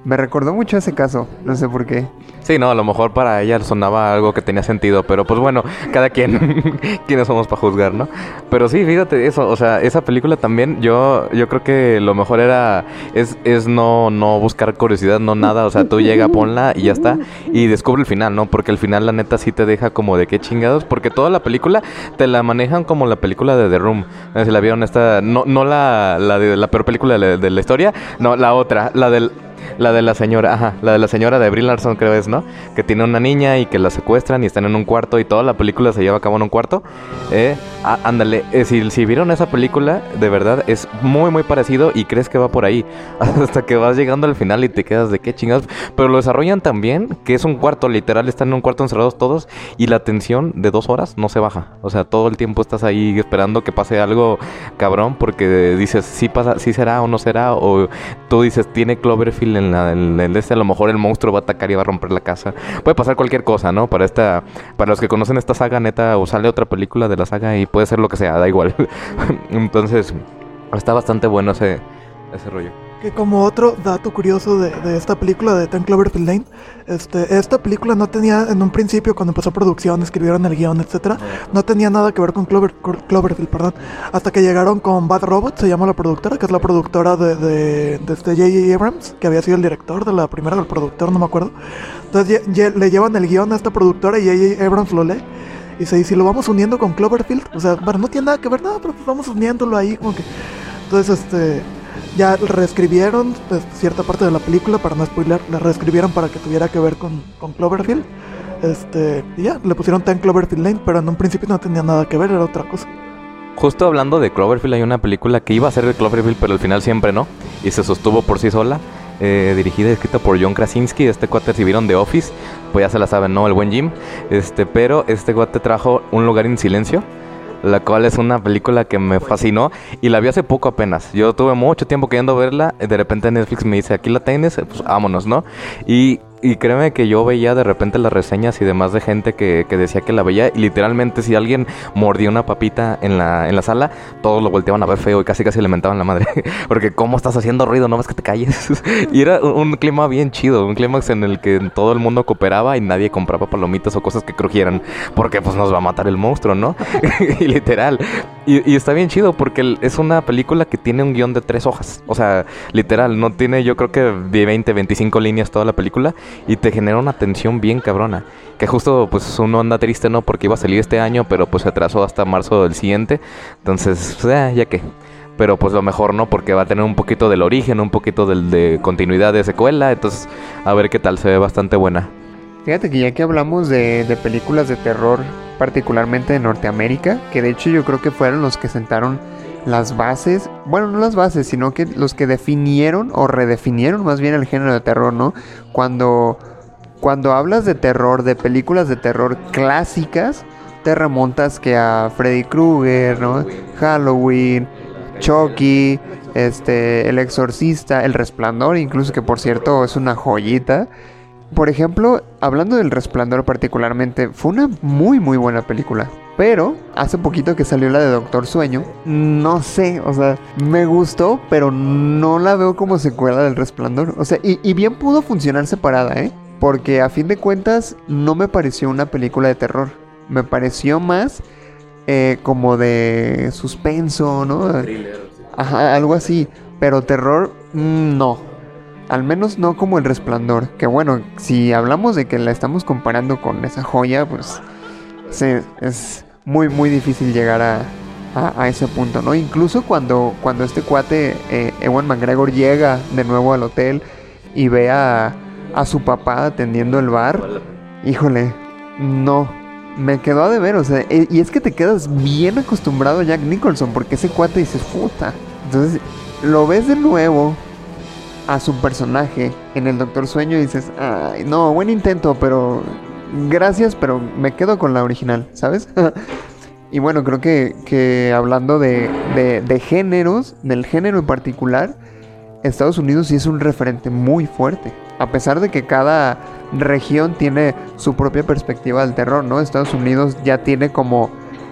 me recordó mucho ese caso, no sé por qué. Sí, no, a lo mejor para ella sonaba algo que tenía sentido, pero pues bueno, cada quien, quiénes somos para juzgar, ¿no? Pero sí, fíjate eso, o sea, esa película también, yo, yo creo que lo mejor era, es, es no, no buscar curiosidad, no nada, o sea, tú llega, ponla y ya está, y descubre el final, ¿no? Porque el final la neta sí te deja como de qué chingados, porque toda la película te la manejan como la película de The Room, si la vieron esta, no, no la, la de la peor película de de la historia, no, la otra, la del... La de la señora, ajá, la de la señora de Brie Larson creo es, ¿no? Que tiene una niña y que la secuestran y están en un cuarto y toda la película se lleva a cabo en un cuarto. Eh, ándale, eh, si, si vieron esa película, de verdad es muy muy parecido y crees que va por ahí. Hasta que vas llegando al final y te quedas de qué chingados. Pero lo desarrollan tan bien que es un cuarto, literal, están en un cuarto encerrados todos y la tensión de dos horas no se baja. O sea, todo el tiempo estás ahí esperando que pase algo cabrón porque dices, sí pasa, sí será o no será. O tú dices, tiene Cloverfield en el este, a lo mejor el monstruo va a atacar y va a romper la casa. Puede pasar cualquier cosa, ¿no? Para esta, para los que conocen esta saga, neta, o sale otra película de la saga y puede ser lo que sea, da igual. Entonces, está bastante bueno ese, ese rollo. Que como otro dato curioso de, de esta película de Ten Cloverfield Lane, este, esta película no tenía en un principio cuando empezó producción, escribieron el guion, etcétera, no tenía nada que ver con Clover, Cloverfield, perdón, hasta que llegaron con Bad Robot, se llama la productora, que es la productora de, de, de este J.J. Abrams, que había sido el director de la primera del productor, no me acuerdo. Entonces le llevan el guion a esta productora y J.J. Abrams lo lee. Y dice, ¿y si lo vamos uniendo con Cloverfield? O sea, bueno, no tiene nada que ver, nada, pero pues vamos uniéndolo ahí, como que... Entonces, este, ya reescribieron pues, cierta parte de la película, para no spoiler, la reescribieron para que tuviera que ver con, con Cloverfield. Este, y ya, le pusieron Ten Cloverfield Lane, pero en un principio no tenía nada que ver, era otra cosa. Justo hablando de Cloverfield, hay una película que iba a ser de Cloverfield, pero al final siempre no. Y se sostuvo por sí sola. eh, dirigida y escrita por John Krasinski. Este cuate, si vieron The Office, pues ya se la saben, ¿no? El buen Jim. Este, pero este cuate trajo Un lugar en silencio. La cual es una película que me fascinó y la vi hace poco apenas. Yo tuve mucho tiempo queriendo verla. De repente Netflix me dice, aquí la tienes, pues vámonos, ¿no? Y y créeme que yo veía de repente las reseñas y demás de gente que, que, decía que la veía y literalmente si alguien mordía una papita en la, en la sala, todos lo volteaban a ver feo y casi casi le mentaban la madre. Porque cómo estás haciendo ruido, no ves que te calles. y era un, clima bien chido, un clímax en el que todo el mundo cooperaba y nadie compraba palomitas o cosas que crujieran. Porque pues nos va a matar el monstruo, ¿no? y literal. Y, y, está bien chido porque es una película que tiene un guion de tres hojas. O sea, literal, no tiene yo creo que de 20, 25 líneas toda la película y te genera una tensión bien cabrona. Que justo pues uno anda triste, ¿no? Porque iba a salir este año, pero pues se atrasó hasta marzo del siguiente. Entonces, pues, eh, ya que. Pero pues lo mejor, ¿no? Porque va a tener un poquito del origen, un poquito del, de continuidad de secuela. Entonces, a ver qué tal, se ve bastante buena. Fíjate que ya que hablamos de, de películas de terror, particularmente de Norteamérica, que de hecho yo creo que fueron los que sentaron las bases, bueno, no las bases, sino que los que definieron o redefinieron más bien el género de terror, ¿no? Cuando, cuando hablas de terror, de películas de terror clásicas, te remontas que a Freddy Krueger, ¿no? Halloween, Chucky, este, El Exorcista, El Resplandor, incluso que por cierto es una joyita. Por ejemplo, hablando del Resplandor particularmente, fue una muy muy buena película. Pero hace poquito que salió la de Doctor Sueño, no sé, o sea, me gustó, pero no la veo como secuela del Resplandor. O sea, y, bien pudo funcionar separada, ¿eh? Porque a fin de cuentas no me pareció una película de terror. Me pareció más eh, como de suspenso, ¿no? Ajá, algo así. Pero terror, mm, no. Al menos no como el resplandor. Que bueno, si hablamos de que la estamos comparando con esa joya, pues sí, es muy, muy difícil llegar a, a, ese punto, ¿no? Incluso cuando, cuando este cuate, eh, Ewan McGregor, llega de nuevo al hotel y ve a, a su papá atendiendo el bar, híjole, no, me quedó a deber, o sea, e, y es que te quedas bien acostumbrado a Jack Nicholson, porque ese cuate dices, puta. Entonces, lo ves de nuevo a su personaje en el Doctor Sueño y dices, ay, no, buen intento, pero gracias, pero me quedo con la original, ¿sabes? y bueno, creo que, que hablando de, de, géneros, del género en particular, Estados Unidos sí es un referente muy fuerte. A pesar de que cada región tiene su propia perspectiva del terror, ¿no? Estados Unidos ya tiene como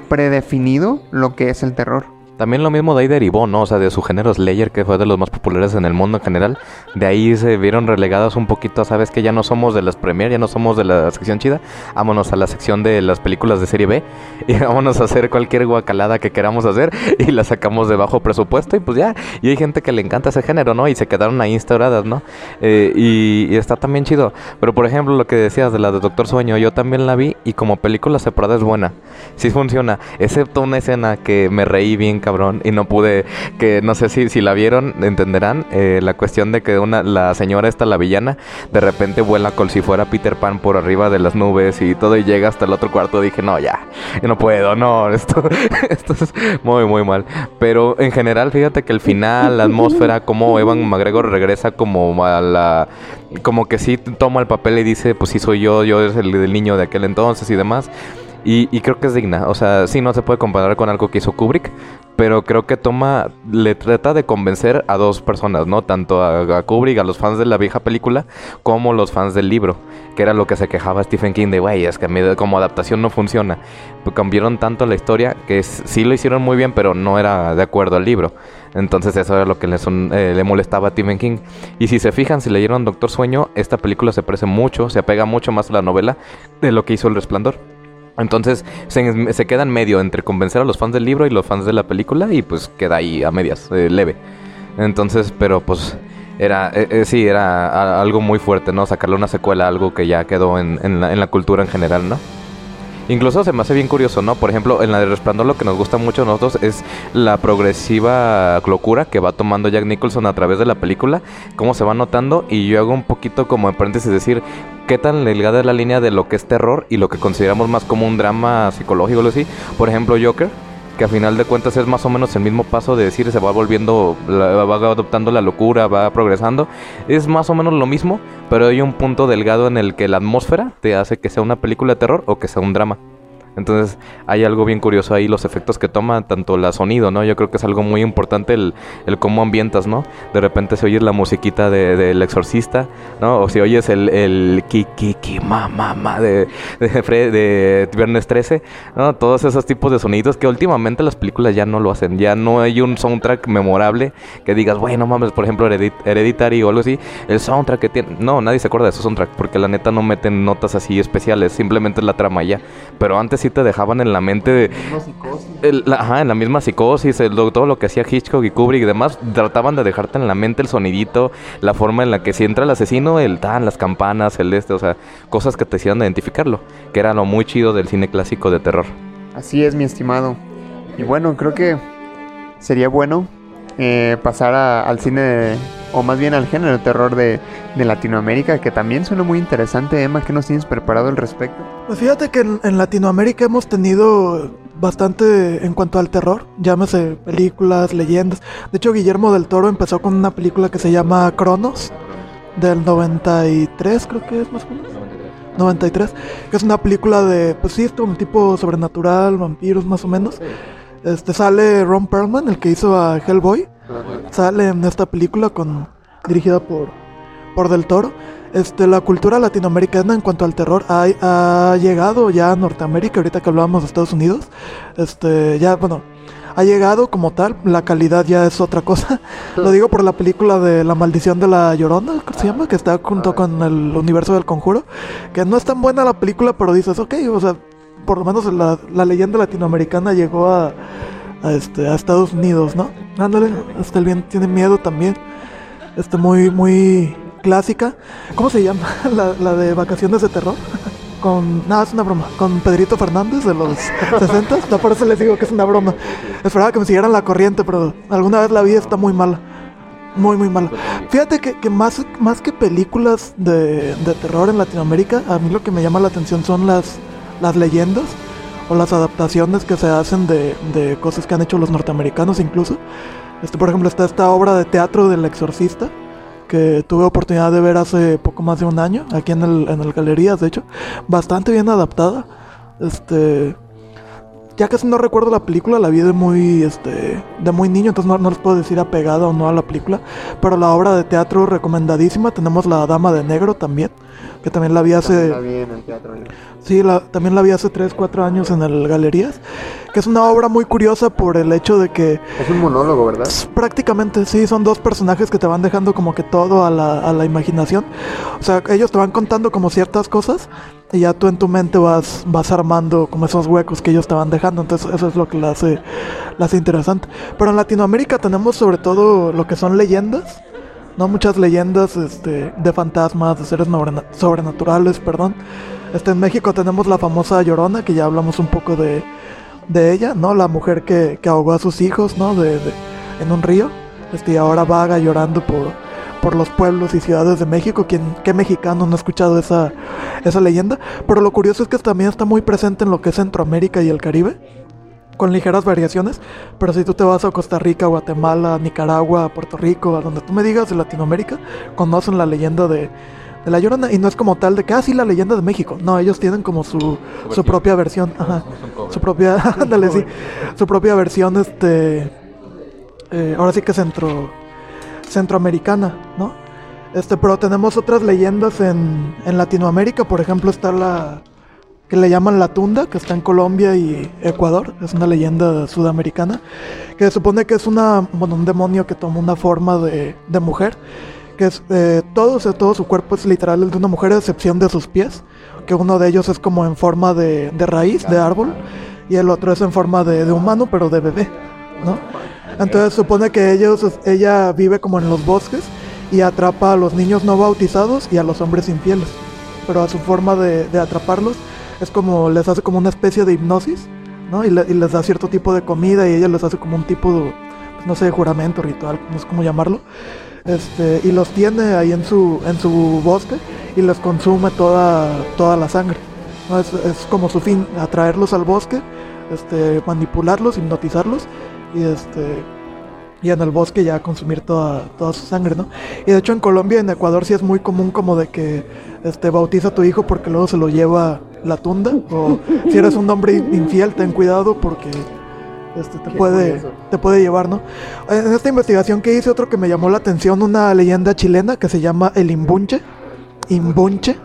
predefinido lo que es el terror. También lo mismo de ahí derivó, ¿no? O sea, de su género Slayer, que fue de los más populares en el mundo en general. De ahí se vieron relegadas un poquito, ¿sabes? Que ya no somos de las premier, ya no somos de la sección chida. Vámonos a la sección de las películas de serie B. Y vámonos a hacer cualquier guacalada que queramos hacer. Y la sacamos de bajo presupuesto. Y pues ya. Y hay gente que le encanta ese género, ¿no? Y se quedaron ahí instauradas, ¿no? Eh, y, está también chido. Pero por ejemplo, lo que decías de la de Doctor Sueño, yo también la vi. Y como película separada es buena. Sí funciona. Excepto una escena que me reí bien, y no pude, que no sé si, si la vieron, entenderán, eh, la cuestión de que una, la señora esta, la villana, de repente vuela como si fuera Peter Pan por arriba de las nubes y todo y llega hasta el otro cuarto, dije, no, ya, no puedo, no, esto, esto es muy, muy mal. Pero en general, fíjate que el final, la atmósfera, como Evan McGregor regresa como a la, como que sí toma el papel y dice, pues sí soy yo, yo es el, el niño de aquel entonces y demás. Y, creo que es digna. O sea, sí, no se puede comparar con algo que hizo Kubrick, pero creo que toma, le trata de convencer a dos personas, ¿no? Tanto a, Kubrick, a los fans de la vieja película, como los fans del libro, que era lo que se quejaba Stephen King de, güey, es que como adaptación no funciona. Pues cambiaron tanto la historia que sí lo hicieron muy bien, pero no era de acuerdo al libro. Entonces eso era lo que le, eh, le molestaba a Stephen King. Y si se fijan, si leyeron Doctor Sueño, esta película se parece mucho, se apega mucho más a la novela de lo que hizo El Resplandor. Entonces se, se, queda en medio entre convencer a los fans del libro y los fans de la película y pues queda ahí a medias, eh, leve. Entonces, pero pues era, eh, eh, sí, era algo muy fuerte, ¿no? Sacarle una secuela, algo que ya quedó en, en, la, en la cultura en general, ¿no? Incluso se me hace bien curioso, ¿no? Por ejemplo, en la de Resplandor lo que nos gusta mucho a nosotros es la progresiva locura que va tomando Jack Nicholson a través de la película, cómo se va notando y yo hago un poquito como en paréntesis decir qué tan delgada es la línea de lo que es terror y lo que consideramos más como un drama psicológico o así. Por ejemplo, Joker que a final de cuentas es más o menos el mismo paso de decir se va volviendo, va adoptando la locura, va progresando. Es más o menos lo mismo, pero hay un punto delgado en el que la atmósfera te hace que sea una película de terror o que sea un drama. Entonces hay algo bien curioso ahí, los efectos que toma tanto la sonido, ¿no? Yo creo que es algo muy importante el, el cómo ambientas, ¿no? De repente se oye la musiquita del de, del exorcista, ¿no? O si oyes el, el ki, ki, ki, ma, ma, ma de, de, de Viernes 13, ¿no? Todos esos tipos de sonidos que últimamente las películas ya no lo hacen, ya no hay un soundtrack memorable que digas, bueno, mames, por ejemplo, Heredit- Hereditary o algo así, el soundtrack que tiene... No, nadie se acuerda de su soundtrack porque la neta no meten notas así especiales, simplemente es la trama ya. Pero antes sí te dejaban en la mente de, el- la- ajá, en la misma psicosis, el- todo lo que hacía Hitchcock y Kubrick y demás, trataban de dejarte en la mente el sonidito, la forma en la que si entra el asesino, el tan, las campanas, el este, o sea, cosas que te hacían identificarlo, que era lo muy chido del cine clásico de terror. Así es, mi estimado. Y bueno, creo que sería bueno eh, pasar a- al cine, de- o más bien al género de terror de, de Latinoamérica, que también suena muy interesante. Emma, ¿qué nos tienes preparado al respecto? Pues fíjate que en, en Latinoamérica hemos tenido bastante en cuanto al terror, llámese películas, leyendas. De hecho, Guillermo del Toro empezó con una película que se llama Cronos, del 93, creo que es más o menos. 93, que es una película de, pues sí, es un tipo sobrenatural, vampiros más o menos. Este sale Ron Perlman, el que hizo a Hellboy. Sale en esta película con dirigida por por Del Toro. Este, la cultura latinoamericana en cuanto al terror ha, ha llegado ya a Norteamérica, ahorita que hablábamos de Estados Unidos. Este, ya, bueno, ha llegado como tal, la calidad ya es otra cosa. Lo digo por la película de La maldición de la Llorona, ¿cómo se llama? Que está junto con el universo del conjuro. Que no es tan buena la película, pero dices, ok, o sea, por lo menos la, la leyenda latinoamericana llegó a, a, este, a Estados Unidos, ¿no? Ándale, hasta el bien tiene miedo también. Este, muy, muy clásica. ¿Cómo se llama? La, la de vacaciones de terror. Con. No, es una broma. Con Pedrito Fernández de los 60. No, por eso les digo que es una broma. Esperaba que me siguieran la corriente, pero alguna vez la vi, está muy mala. Muy, muy mala. Fíjate que, que más, más que películas de, de terror en Latinoamérica, a mí lo que me llama la atención son las, las leyendas o las adaptaciones que se hacen de, de cosas que han hecho los norteamericanos incluso. Este, por ejemplo, está esta obra de teatro del exorcista que tuve oportunidad de ver hace poco más de un año, aquí en el, en el Galerías, de hecho, bastante bien adaptada. Este, ya casi no recuerdo la película, la vi de muy, este, de muy niño, entonces no, no les puedo decir apegada o no a la película, pero la obra de teatro recomendadísima, tenemos La Dama de Negro también, que también la vi hace... Está bien el teatro. ¿eh? Sí, la- también la vi hace 3, 4 años en el Galerías, que es una obra muy curiosa por el hecho de que Es un monólogo, ¿verdad? s- prácticamente sí, son dos personajes que te van dejando como que todo a la, a la imaginación. O sea, ellos te van contando como ciertas cosas y ya tú en tu mente vas, vas armando como esos huecos que ellos te van dejando. Entonces eso es lo que la hace, la hace interesante. Pero en Latinoamérica tenemos sobre todo lo que son leyendas. No muchas leyendas este, de fantasmas, de seres sobrenaturales, perdón. Este, en México tenemos la famosa Llorona, que ya hablamos un poco de, de ella, ¿no? La mujer que, que ahogó a sus hijos, ¿no? De, de- en un río. Este, y ahora vaga llorando por, por los pueblos y ciudades de México. ¿Quién, ¿Qué mexicano no ha escuchado esa, esa leyenda? Pero lo curioso es que también está muy presente en lo que es Centroamérica y el Caribe con ligeras variaciones, pero si tú te vas a Costa Rica, Guatemala, Nicaragua, Puerto Rico, a donde tú me digas de Latinoamérica, conocen la leyenda de, de La Llorona. Y no es como tal de que, ah, sí, la leyenda de México. No, ellos tienen como su, su propia versión, ajá, su propia, ándale, sí, su propia versión, este, eh, ahora sí que centro, centroamericana, ¿no? Este, pero tenemos otras leyendas en, Latinoamérica, por ejemplo, está la que le llaman la tunda, que está en Colombia y Ecuador, es una leyenda sudamericana, que se supone que es una, bueno, un demonio que toma una forma de, de mujer, que es, eh, todo, todo su cuerpo es literal de una mujer, a excepción de sus pies, que uno de ellos es como en forma de, de raíz, de árbol, y el otro es en forma de humano, pero de bebé, ¿no? Entonces supone que ellos, ella vive como en los bosques y atrapa a los niños no bautizados y a los hombres infieles. Pero a su forma de, de atraparlos es como les hace como una especie de hipnosis, ¿no? Y, le- y les da cierto tipo de comida y ella les hace como un tipo de, pues, no sé, de juramento, ritual, no sé cómo llamarlo. Este, y los tiene ahí en su, en su bosque y les consume toda, toda la sangre. ¿no? Es, es como su fin, atraerlos al bosque, este, manipularlos, hipnotizarlos y este y en el bosque ya consumir toda, toda su sangre, ¿no? Y de hecho en Colombia y en Ecuador sí es muy común como de que este bautiza a tu hijo porque luego se lo lleva la tunda. O si eres un hombre infiel, ten cuidado porque este, te, puede, te puede llevar, ¿no? En esta investigación que hice, otro que me llamó la atención, una leyenda chilena que se llama el imbunche. Imbunche.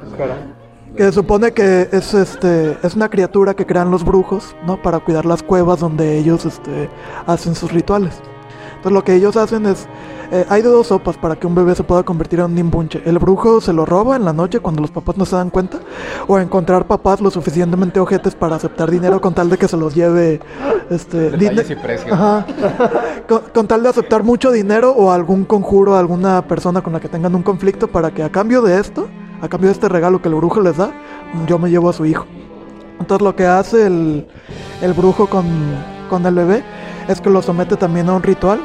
Que se supone que es, este, es una criatura que crean los brujos, ¿no? Para cuidar las cuevas donde ellos este, hacen sus rituales. Entonces lo que ellos hacen es, eh, hay de dos sopas para que un bebé se pueda convertir en un imbunche. El brujo se lo roba en la noche cuando los papás no se dan cuenta, o encontrar papás lo suficientemente ojetes para aceptar dinero con tal de que se los lleve, este, y precios. Ajá. Con, con tal de aceptar mucho dinero o algún conjuro a alguna persona con la que tengan un conflicto para que a cambio de esto, a cambio de este regalo que el brujo les da, yo me llevo a su hijo. Entonces lo que hace el, el brujo con, con el bebé es que lo somete también a un ritual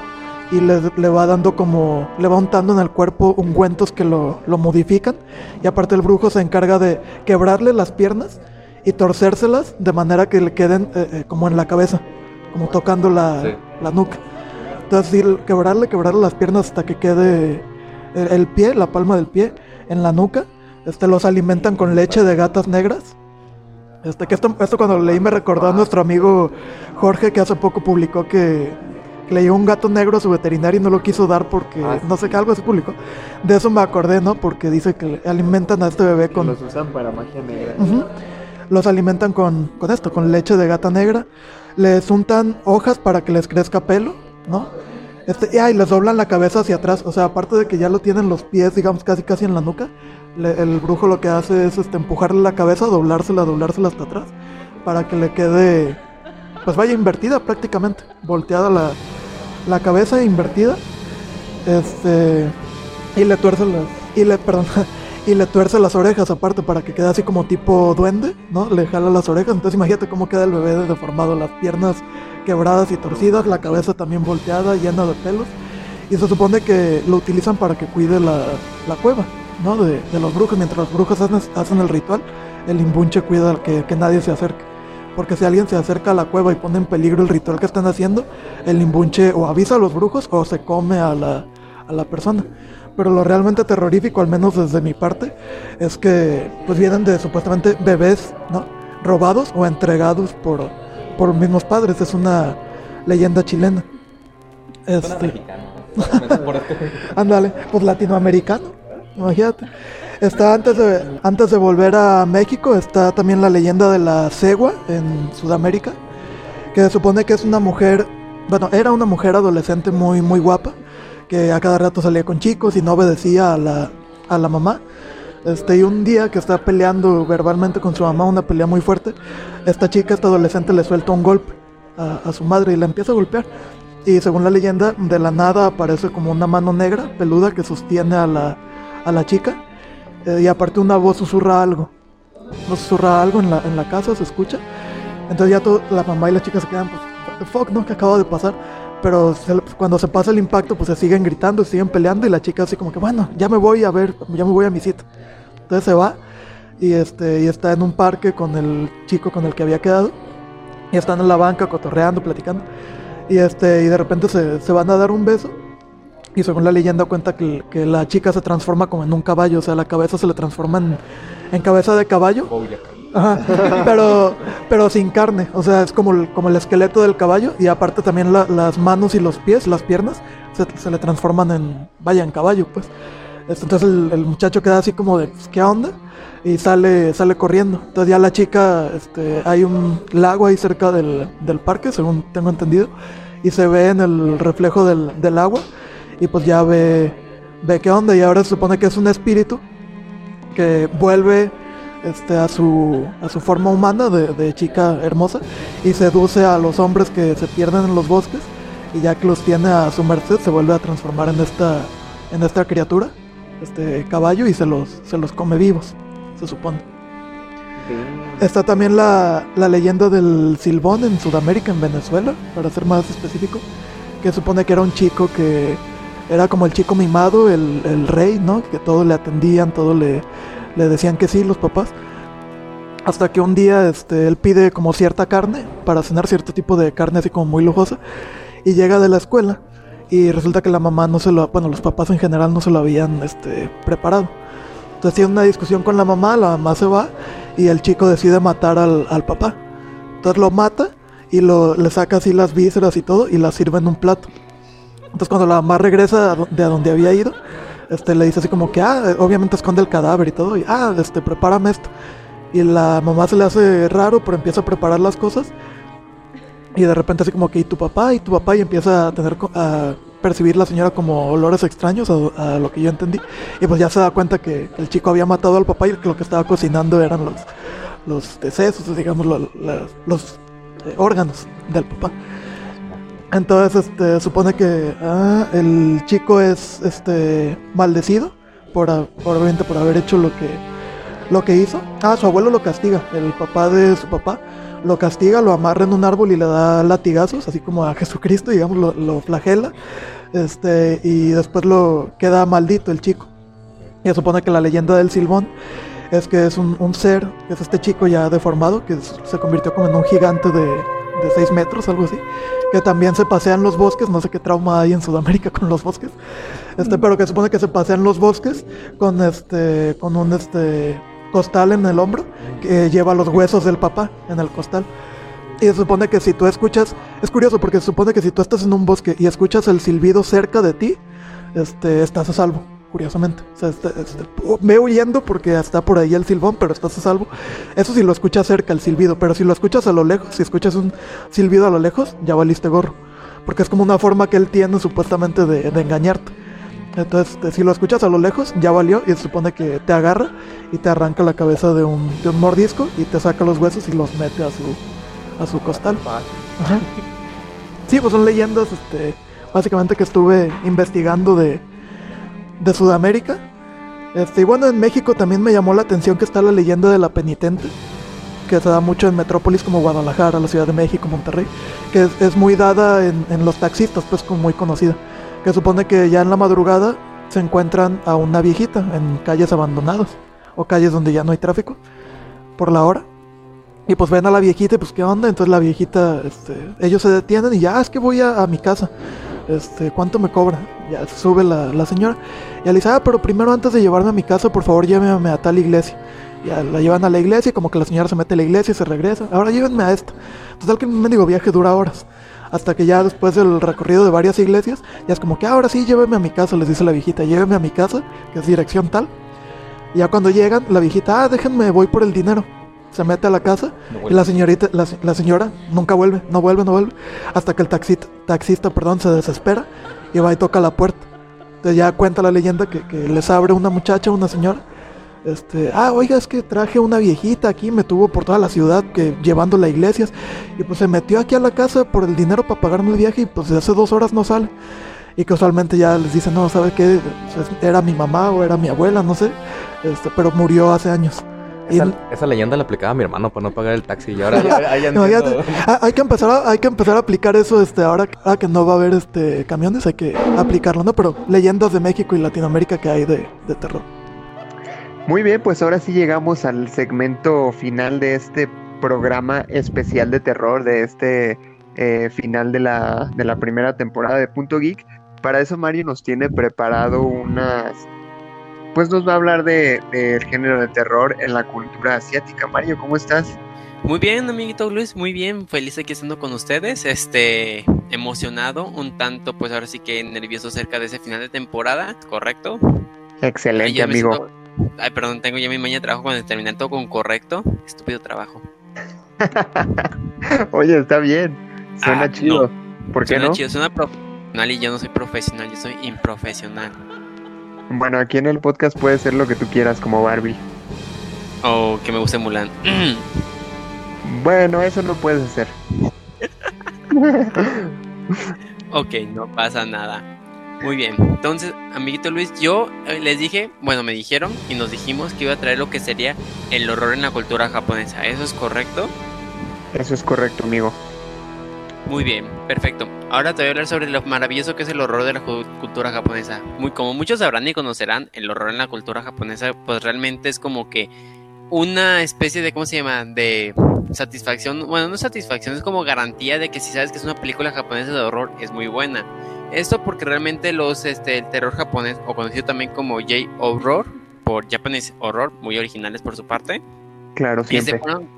y le, le va dando como, le va untando en el cuerpo ungüentos que lo, lo modifican. Y aparte el brujo se encarga de quebrarle las piernas y torcérselas de manera que le queden eh, eh, como en la cabeza, como tocando la, Sí. la nuca. Entonces sí, quebrarle, quebrarle las piernas hasta que quede el, el pie, la palma del pie en la nuca. Este, los alimentan con leche de gatas negras. Este, que esto, esto cuando lo leí me recordó a nuestro amigo Jorge que hace poco publicó que le llegó un gato negro a su veterinario y no lo quiso dar porque Ah, sí. no sé qué algo se publicó. De eso me acordé, ¿no? Porque dice que alimentan a este bebé con, Los usan para magia negra. Los alimentan con, con esto, con leche de gata negra. Les untan hojas para que les crezca pelo, ¿no? Este, y, les doblan la cabeza hacia atrás. O sea, aparte de que ya lo tienen los pies, digamos, casi casi en la nuca, el brujo lo que hace es este, empujarle la cabeza, doblársela, doblársela hasta atrás, para que le quede, pues vaya invertida prácticamente, volteada la, la cabeza invertida. Este, y le tuerce las, y le, perdón, y le tuerce las orejas aparte para que quede así como tipo duende, ¿no? Le jala las orejas, entonces imagínate cómo queda el bebé deformado, las piernas quebradas y torcidas, la cabeza también volteada, llena de pelos. Y se supone que lo utilizan para que cuide la, la cueva, ¿no? De, de los brujos, mientras los brujos hacen, hacen el ritual, el imbunche cuida que, que nadie se acerque. Porque si alguien se acerca a la cueva y pone en peligro el ritual que están haciendo, el imbunche o avisa a los brujos o se come a la, a la persona. Pero lo realmente terrorífico, al menos desde mi parte, es que pues vienen de supuestamente bebés, ¿no? Robados o entregados por, por mismos padres. Es una leyenda chilena. Este, ándale, pues latinoamericano, imagínate. Está antes de, antes de volver a México, está también la leyenda de la cegua en Sudamérica, que se supone que es una mujer, bueno, era una mujer adolescente muy, muy guapa, que a cada rato salía con chicos y no obedecía a la, a la mamá. Este, y un día que está peleando verbalmente con su mamá, una pelea muy fuerte, esta chica, esta adolescente, le suelta un golpe a, a su madre y la empieza a golpear. Y según la leyenda, de la nada aparece como una mano negra, peluda, que sostiene a la, a la chica. Eh, y aparte una voz susurra algo. No susurra algo en la, en la casa, se escucha. Entonces ya todo, la mamá y la chica se quedan, pues, fuck, ¿no? ¿Qué acaba de pasar? Pero cuando se pasa el impacto, pues se siguen gritando, siguen peleando y la chica así como que, bueno, ya me voy a ver, ya me voy a mi cita. Entonces se va y, este, y está en un parque con el chico con el que había quedado. Y están en la banca cotorreando, platicando. Y, este, y de repente se, se van a dar un beso. Y según la leyenda cuenta que, que la chica se transforma como en un caballo. O sea, la cabeza se le transforma en, en cabeza de caballo. Ajá, pero, pero sin carne, o sea, es como el, como el esqueleto del caballo y aparte también la- las manos y los pies, las piernas, se, se le transforman en, vaya, en caballo, pues. Entonces el, el muchacho queda así como de, pues, ¿qué onda? Y sale, sale corriendo. Entonces ya la chica, este, hay un lago ahí cerca del, del parque, según tengo entendido, y se ve en el reflejo del, del agua y pues ya ve, ve qué onda y ahora se supone que es un espíritu que vuelve este, a, su, a su forma humana de, de chica hermosa y seduce a los hombres que se pierden en los bosques y ya que los tiene a su merced se vuelve a transformar en esta, en esta criatura, este caballo y se los, se los come vivos, se supone. Está también la, la leyenda del Silbón en Sudamérica, en Venezuela, para ser más específico, que supone que era un chico que era como el chico mimado, el, el rey, ¿no? Que todo le atendían, todo le, le decían que sí los papás. Hasta que un día este, él pide como cierta carne para cenar cierto tipo de carne así como muy lujosa y llega de la escuela y resulta que la mamá no se lo, bueno, los papás en general no se lo habían este, preparado. Entonces tiene una discusión con la mamá, la mamá se va y el chico decide matar al, al papá. Entonces lo mata y lo, le saca así las vísceras y todo y las sirve en un plato. Entonces cuando la mamá regresa de a donde había ido, este, le dice así como que, ah, obviamente esconde el cadáver y todo, y ah, este, prepárame esto. Y la mamá se le hace raro, pero empieza a preparar las cosas. Y de repente así como que, ¿y tu papá? ¿Y tu papá? Y empieza a tener, a percibir la señora como olores extraños, a, lo que yo entendí. Y pues ya se da cuenta que, el chico había matado al papá y que lo que estaba cocinando eran los, los decesos, digamos, los, eh, órganos del papá. Entonces, este, supone que ah, el chico es este maldecido por, obviamente por haber hecho lo que lo que hizo. Ah, su abuelo lo castiga, el papá de su papá lo castiga, lo amarra en un árbol y le da latigazos, así como a Jesucristo, digamos, lo, flagela, este, y después lo queda maldito el chico. Y supone que la leyenda del Silbón es que es un, ser, que es este chico ya deformado, que se convirtió como en un gigante de, de 6 metros, algo así, que también se pasea en los bosques, no sé qué trauma hay en Sudamérica con los bosques, este, pero que supone que se pasea en los bosques con este, con un este costal en el hombro que lleva los huesos del papá en el costal. Y se supone que si tú escuchas, es curioso porque se supone que si tú estás en un bosque y escuchas el silbido cerca de ti, este, estás a salvo curiosamente. O sea, este, este, me huyendo porque está por ahí el silbón, pero estás a salvo. Eso si lo escuchas cerca, el silbido, pero si lo escuchas a lo lejos, si escuchas un silbido a lo lejos, ya valiste gorro. Porque es como una forma que él tiene supuestamente de, engañarte. Entonces, este, si lo escuchas a lo lejos, ya valió y se supone que te agarra y te arranca la cabeza de un, mordisco y te saca los huesos y los mete a su, a su costal. Sí, pues son leyendas, este, básicamente que estuve investigando de, de Sudamérica. Este, y bueno, en México también me llamó la atención que está la leyenda de la penitente, que se da mucho en metrópolis como Guadalajara, la Ciudad de México, Monterrey, que es, muy dada en, los taxistas, pues como muy conocida, que supone que ya en la madrugada se encuentran a una viejita en calles abandonadas o calles donde ya no hay tráfico por la hora. Y pues ven a la viejita y pues qué onda, entonces la viejita, este, ellos se detienen y ya ah, es que voy a mi casa este, ¿cuánto me cobra? Ya sube la, señora. Y le dice, ah, pero primero antes de llevarme a mi casa, por favor lléveme a tal iglesia. Ya la llevan a la iglesia y como que la señora se mete a la iglesia y se regresa. Ahora llévenme a esta. Total que un mendigo viaje dura horas. Hasta que ya después del recorrido de varias iglesias, ya es como que ahora sí, lléveme a mi casa, les dice la viejita, lléveme a mi casa, que es dirección tal. Y ya cuando llegan, la viejita, ah, déjenme, voy por el dinero se mete a la casa y la señorita, la, señora nunca vuelve, no vuelve, no vuelve, hasta que el taxista, taxista perdón, se desespera y va y toca la puerta. Entonces ya cuenta la leyenda que, les abre una muchacha, una señora. Este, ah, oiga, es que traje una viejita aquí, me tuvo por toda la ciudad que llevándola a iglesias y pues se metió aquí a la casa por el dinero para pagarme el viaje y pues de hace dos horas no sale. Y que usualmente ya les dicen, no, ¿sabe qué? Pues, era mi mamá o era mi abuela, no sé, este, pero murió hace años. Esa, leyenda la aplicaba a mi hermano para no pagar el taxi y ahora ah, hay que empezar a, hay que empezar a aplicar eso este ahora, que no va a haber este camiones hay que aplicarlo no pero leyendas de México y Latinoamérica que hay de, terror. Muy bien pues ahora sí llegamos al segmento final de este programa especial de terror de este eh, final de la, de la primera temporada de Punto Geek. Para eso Mario nos tiene preparado unas pues nos va a hablar del de, género de terror en la cultura asiática. Mario, ¿cómo estás? Muy bien, amiguito Luis, muy bien, feliz aquí estando con ustedes, este, emocionado, un tanto, pues ahora sí que nervioso acerca de ese final de temporada, ¿correcto? Excelente, amigo. Ay, perdón, tengo ya mi mañana de trabajo cuando terminé todo con correcto, estúpido trabajo. Oye, está bien, suena ah, chido. ¿Por qué suena no? chido, suena profesional y yo no soy profesional, yo soy improfesional. Bueno, aquí en el podcast puede ser lo que tú quieras como Barbie. O que me guste Mulan. bueno, eso no puedes hacer. ok, no pasa nada. Muy bien, entonces, amiguito Luis, yo eh, les dije, bueno, me dijeron y nos dijimos que iba a traer lo que sería el horror en la cultura japonesa. ¿Eso es correcto? Eso es correcto, amigo. Muy bien, perfecto. Ahora te voy a hablar sobre lo maravilloso que es el horror de la cultura japonesa. Muy como muchos sabrán y conocerán, el horror en la cultura japonesa pues realmente es como que una especie de ¿cómo se llama? de satisfacción, bueno, no satisfacción, es como garantía de que si sabes que es una película japonesa de horror es muy buena. Esto porque realmente los este el terror japonés o conocido también como J horror por Japanese horror, muy originales por su parte Claro, siempre. Fueron,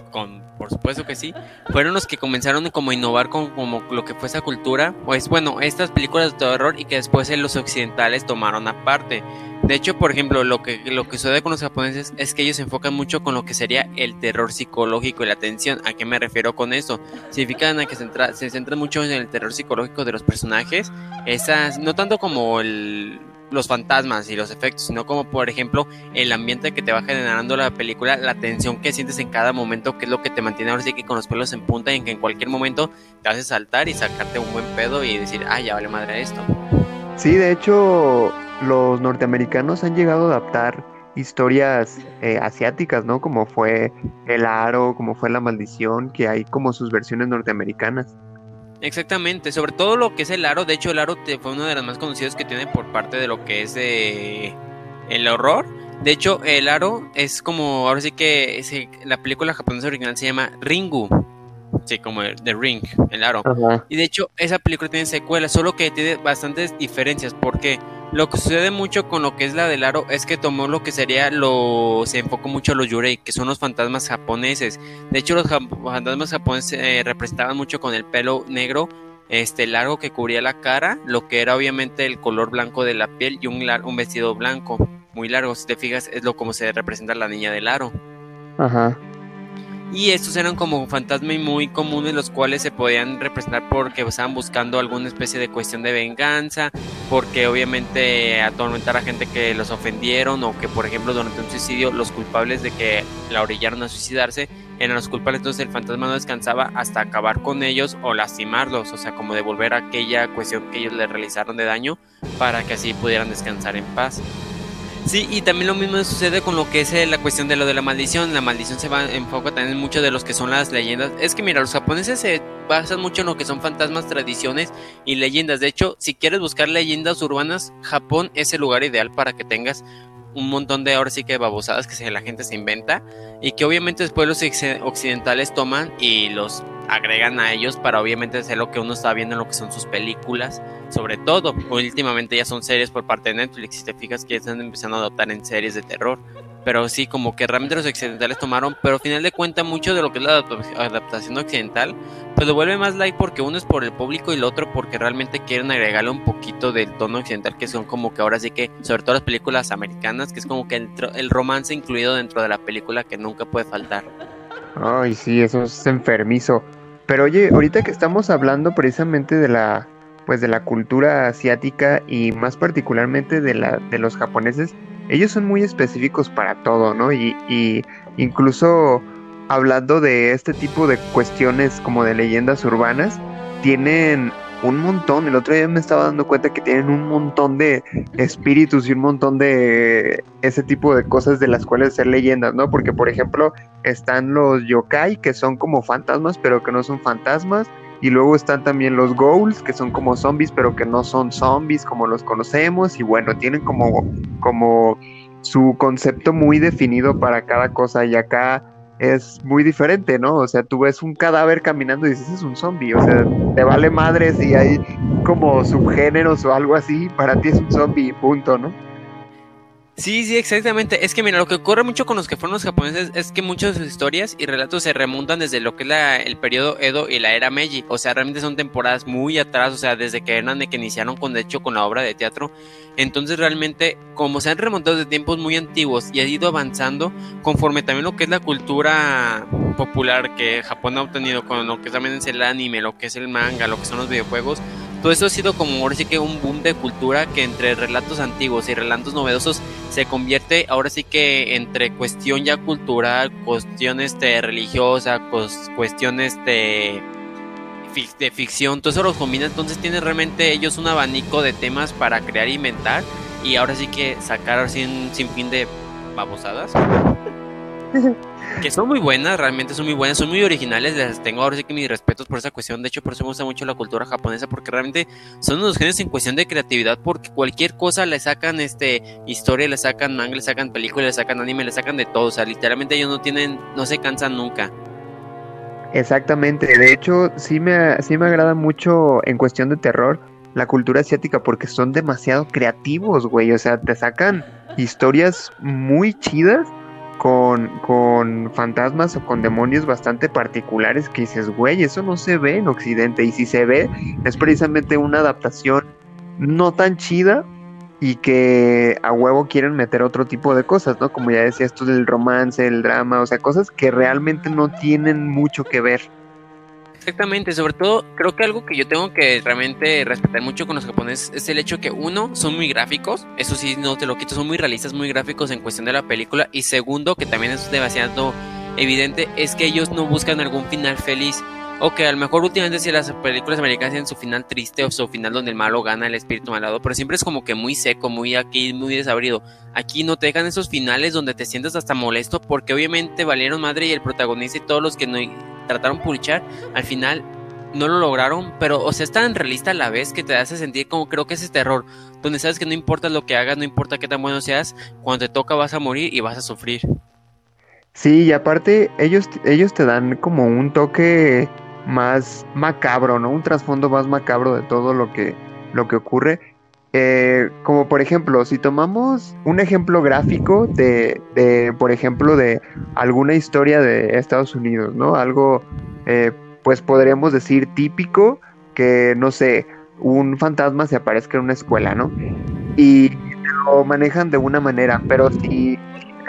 con, por supuesto que sí, fueron los que comenzaron como a innovar con como lo que fue esa cultura, pues bueno, estas películas de terror y que después los occidentales tomaron aparte. De hecho, por ejemplo, lo que, lo que sucede con los japoneses es que ellos se enfocan mucho con lo que sería el terror psicológico y la tensión. ¿A qué me refiero con eso? Significa que se, se centran mucho en el terror psicológico de los personajes. Esas, no tanto como el, los fantasmas y los efectos, sino como por ejemplo el ambiente que te va generando la película, la tensión que sientes en cada momento, que es lo que te mantiene ahora sí que con los pelos en punta y en que en cualquier momento te hace saltar y sacarte un buen pedo y decir, ah, ya vale madre esto. Sí, de hecho, los norteamericanos han llegado a adaptar historias eh, asiáticas, ¿no? Como fue El Aro, como fue La Maldición, que hay como sus versiones norteamericanas. Exactamente, sobre todo lo que es el aro. De hecho, el aro fue uno de los más conocidos que tiene por parte de lo que es de el horror. De hecho, el aro es como, ahora sí que la película japonesa original se llama Ringu. Sí, como The Ring, el aro. Y de hecho, esa película tiene secuela, solo que tiene bastantes diferencias. Porque lo que sucede mucho con lo que es la del aro es que tomó lo que sería lo. Se enfocó mucho a los yurei, que son los fantasmas japoneses. De hecho, los fantasmas japoneses eh, representaban mucho con el pelo negro, este largo que cubría la cara, lo que era obviamente el color blanco de la piel y un, un vestido blanco muy largo. Si te fijas, es lo como se representa la niña del aro. Ajá. Y estos eran como fantasmas muy comunes, los cuales se podían representar porque estaban buscando alguna especie de cuestión de venganza, porque obviamente atormentar a gente que los ofendieron o que, por ejemplo, durante un suicidio, los culpables de que la orillaron a suicidarse eran los culpables. Entonces el fantasma no descansaba hasta acabar con ellos o lastimarlos, o sea, como devolver aquella cuestión que ellos le realizaron de daño para que así pudieran descansar en paz. Sí, y también lo mismo sucede con lo que es eh, la cuestión de lo de la maldición. La maldición se va enfoca también mucho de los que son las leyendas. Es que mira, los japoneses se basan mucho en lo que son fantasmas, tradiciones y leyendas. De hecho, si quieres buscar leyendas urbanas, Japón es el lugar ideal para que tengas un montón de ahora sí que babosadas que la gente se inventa y que obviamente después los occidentales toman y los agregan a ellos para obviamente hacer lo que uno está viendo en lo que son sus películas, sobre todo, últimamente ya son series por parte de Netflix, si te fijas que están empezando a adoptar en series de terror, pero sí, como que realmente los occidentales tomaron, pero al final de cuentas mucho de lo que es la adaptación occidental, pues lo vuelve más light porque uno es por el público y el otro porque realmente quieren agregarle un poquito del tono occidental, que son como que ahora sí que, sobre todo las películas americanas, que es como que el, el romance incluido dentro de la película que nunca puede faltar. Ay, sí, eso es enfermizo. Pero oye, ahorita que estamos hablando precisamente de la pues de la cultura asiática y más particularmente de la de los japoneses, ellos son muy específicos para todo, ¿no? Y, y incluso hablando de este tipo de cuestiones como de leyendas urbanas, tienen un montón. El otro día me estaba dando cuenta que tienen un montón de espíritus y un montón de ese tipo de cosas de las cuales ser leyendas, ¿no? Porque, por ejemplo, están los yokai, que son como fantasmas, pero que no son fantasmas. Y luego están también los ghouls, que son como zombies, pero que no son zombies como los conocemos. Y bueno, tienen como, como su concepto muy definido para cada cosa. Y acá es muy diferente, ¿no? O sea, tú ves un cadáver caminando y dices, es un zombie, o sea, te vale madre si hay como subgéneros o algo así, para ti es un zombie, punto, ¿no? Sí, sí, exactamente. Es que mira, lo que ocurre mucho con los que fueron los japoneses es que muchas de sus historias y relatos se remontan desde lo que es la, el periodo Edo y la era Meiji. O sea, realmente son temporadas muy atrás, o sea, desde que eran de que iniciaron con, de hecho, con la obra de teatro. Entonces, realmente, como se han remontado de tiempos muy antiguos y ha ido avanzando, conforme también lo que es la cultura popular que Japón ha obtenido con lo que también es el anime, lo que es el manga, lo que son los videojuegos, todo eso ha sido como ahora sí que un boom de cultura que entre relatos antiguos y relatos novedosos se convierte ahora sí que entre cuestión ya cultural, cuestiones de religiosa, cuestiones de, de ficción, todo eso lo combina, entonces tiene realmente ellos un abanico de temas para crear e inventar y ahora sí que sacar así un sinfín de babosadas. que son muy buenas, realmente son muy buenas, son muy originales, les tengo ahora sí que mis respetos por esa cuestión, de hecho por eso me gusta mucho la cultura japonesa, porque realmente son unos genios en cuestión de creatividad, porque cualquier cosa le sacan este historia, le sacan manga, le sacan película, le sacan anime, le sacan de todo, o sea, literalmente ellos no tienen, no se cansan nunca. Exactamente, de hecho sí me, sí me agrada mucho en cuestión de terror la cultura asiática porque son demasiado creativos, güey, o sea, te sacan historias muy chidas con, con fantasmas o con demonios bastante particulares que dices, güey, eso no se ve en Occidente. Y si se ve, es precisamente una adaptación no tan chida y que a huevo quieren meter otro tipo de cosas, ¿no? Como ya decía, esto del romance, el drama, o sea, cosas que realmente no tienen mucho que ver. Exactamente, sobre todo creo que algo que yo tengo que realmente respetar mucho con los japoneses es el hecho que uno, son muy gráficos, eso sí, no te lo quito, son muy realistas, muy gráficos en cuestión de la película, y segundo, que también es demasiado evidente, es que ellos no buscan algún final feliz, o que a lo mejor últimamente si las películas americanas tienen su final triste o su final donde el malo gana el espíritu malado, pero siempre es como que muy seco, muy aquí, muy desabrido. Aquí no te dejan esos finales donde te sientes hasta molesto porque obviamente valieron madre y el protagonista y todos los que no trataron por luchar, al final no lo lograron, pero o sea, es tan realista a la vez que te hace sentir como creo que es ese terror, donde sabes que no importa lo que hagas, no importa qué tan bueno seas, cuando te toca vas a morir y vas a sufrir. Sí, y aparte ellos, ellos te dan como un toque más macabro, ¿no? Un trasfondo más macabro de todo lo que, lo que ocurre. Eh, como por ejemplo, si tomamos un ejemplo gráfico de, de, por ejemplo, de alguna historia de Estados Unidos, ¿no? Algo, eh, pues podríamos decir típico, que no sé, un fantasma se aparezca en una escuela, ¿no? Y lo manejan de una manera, pero si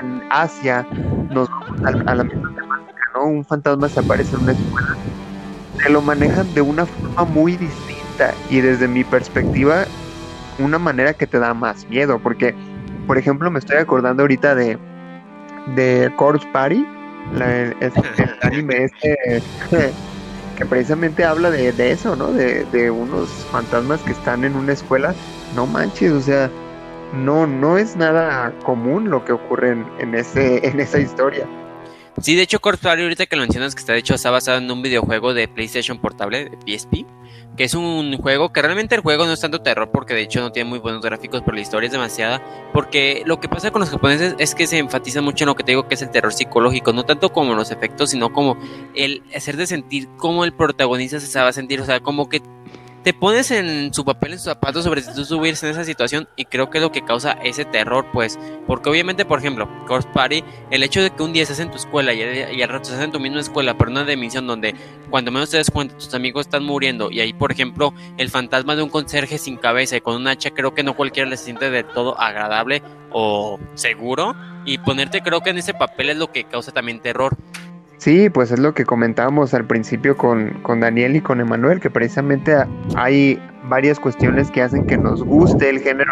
en Asia nos a, a la misma temática, ¿no? Un fantasma se aparece en una escuela se lo manejan de una forma muy distinta y desde mi perspectiva una manera que te da más miedo porque por ejemplo me estoy acordando ahorita de de Corpse Party la, el, el, anime este que precisamente habla de, de eso no de, de, unos fantasmas que están en una escuela. No manches o sea no no es nada común lo que ocurre en, en ese en esa historia. Sí, de hecho, Corpse Party, ahorita que lo mencionas, que está de hecho está basado en un videojuego de PlayStation Portable, de PSP, que es un juego que realmente el juego no es tanto terror porque de hecho no tiene muy buenos gráficos, pero la historia es demasiada. Porque lo que pasa con los japoneses es que se enfatiza mucho en lo que te digo que es el terror psicológico, no tanto como los efectos, sino como el hacer de sentir cómo el protagonista se sabe sentir, o sea, como que te pones en su papel, en sus zapatos sobre si tú estuvieras en esa situación y creo que es lo que causa ese terror, pues, porque obviamente, por ejemplo, Corpse Party, el hecho de que un día estás en tu escuela y, al rato estás en tu misma escuela, pero una dimensión donde cuando menos te des cuenta tus amigos están muriendo y ahí, por ejemplo, el fantasma de un conserje sin cabeza y con un hacha, creo que no cualquiera le siente de todo agradable o seguro y ponerte creo que en ese papel es lo que causa también terror. Sí, pues es lo que comentábamos al principio con, con Daniel y con Emanuel, que precisamente hay varias cuestiones que hacen que nos guste el género.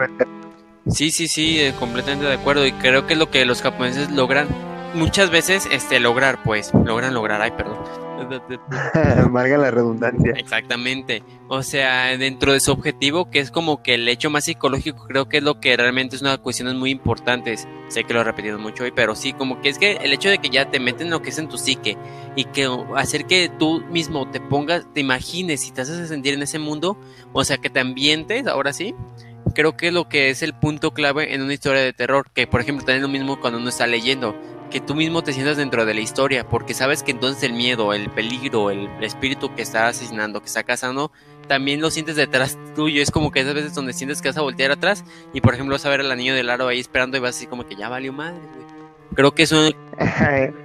Sí, sí, sí, eh, completamente de acuerdo. Y creo que lo que los japoneses logran muchas veces este lograr, pues, logran lograr, ay, perdón. Valga la redundancia. Exactamente. O sea, dentro de su objetivo, que es como que el hecho más psicológico, creo que es lo que realmente es una cuestión muy importante. Sé que lo he repetido mucho hoy, pero sí, como que es que el hecho de que ya te meten lo que es en tu psique y que hacer que tú mismo te pongas, te imagines y te haces sentir en ese mundo, o sea, que te ambientes, ahora sí, creo que es lo que es el punto clave en una historia de terror, que por ejemplo también lo mismo cuando uno está leyendo, que tú mismo te sientas dentro de la historia, porque sabes que entonces el miedo, el peligro, el espíritu que está asesinando, que está cazando, también lo sientes detrás tuyo. Es como que esas veces donde sientes que vas a voltear atrás y, por ejemplo, vas a ver al anillo del aro ahí esperando y vas así como que ya valió madre, güey. Creo que eso...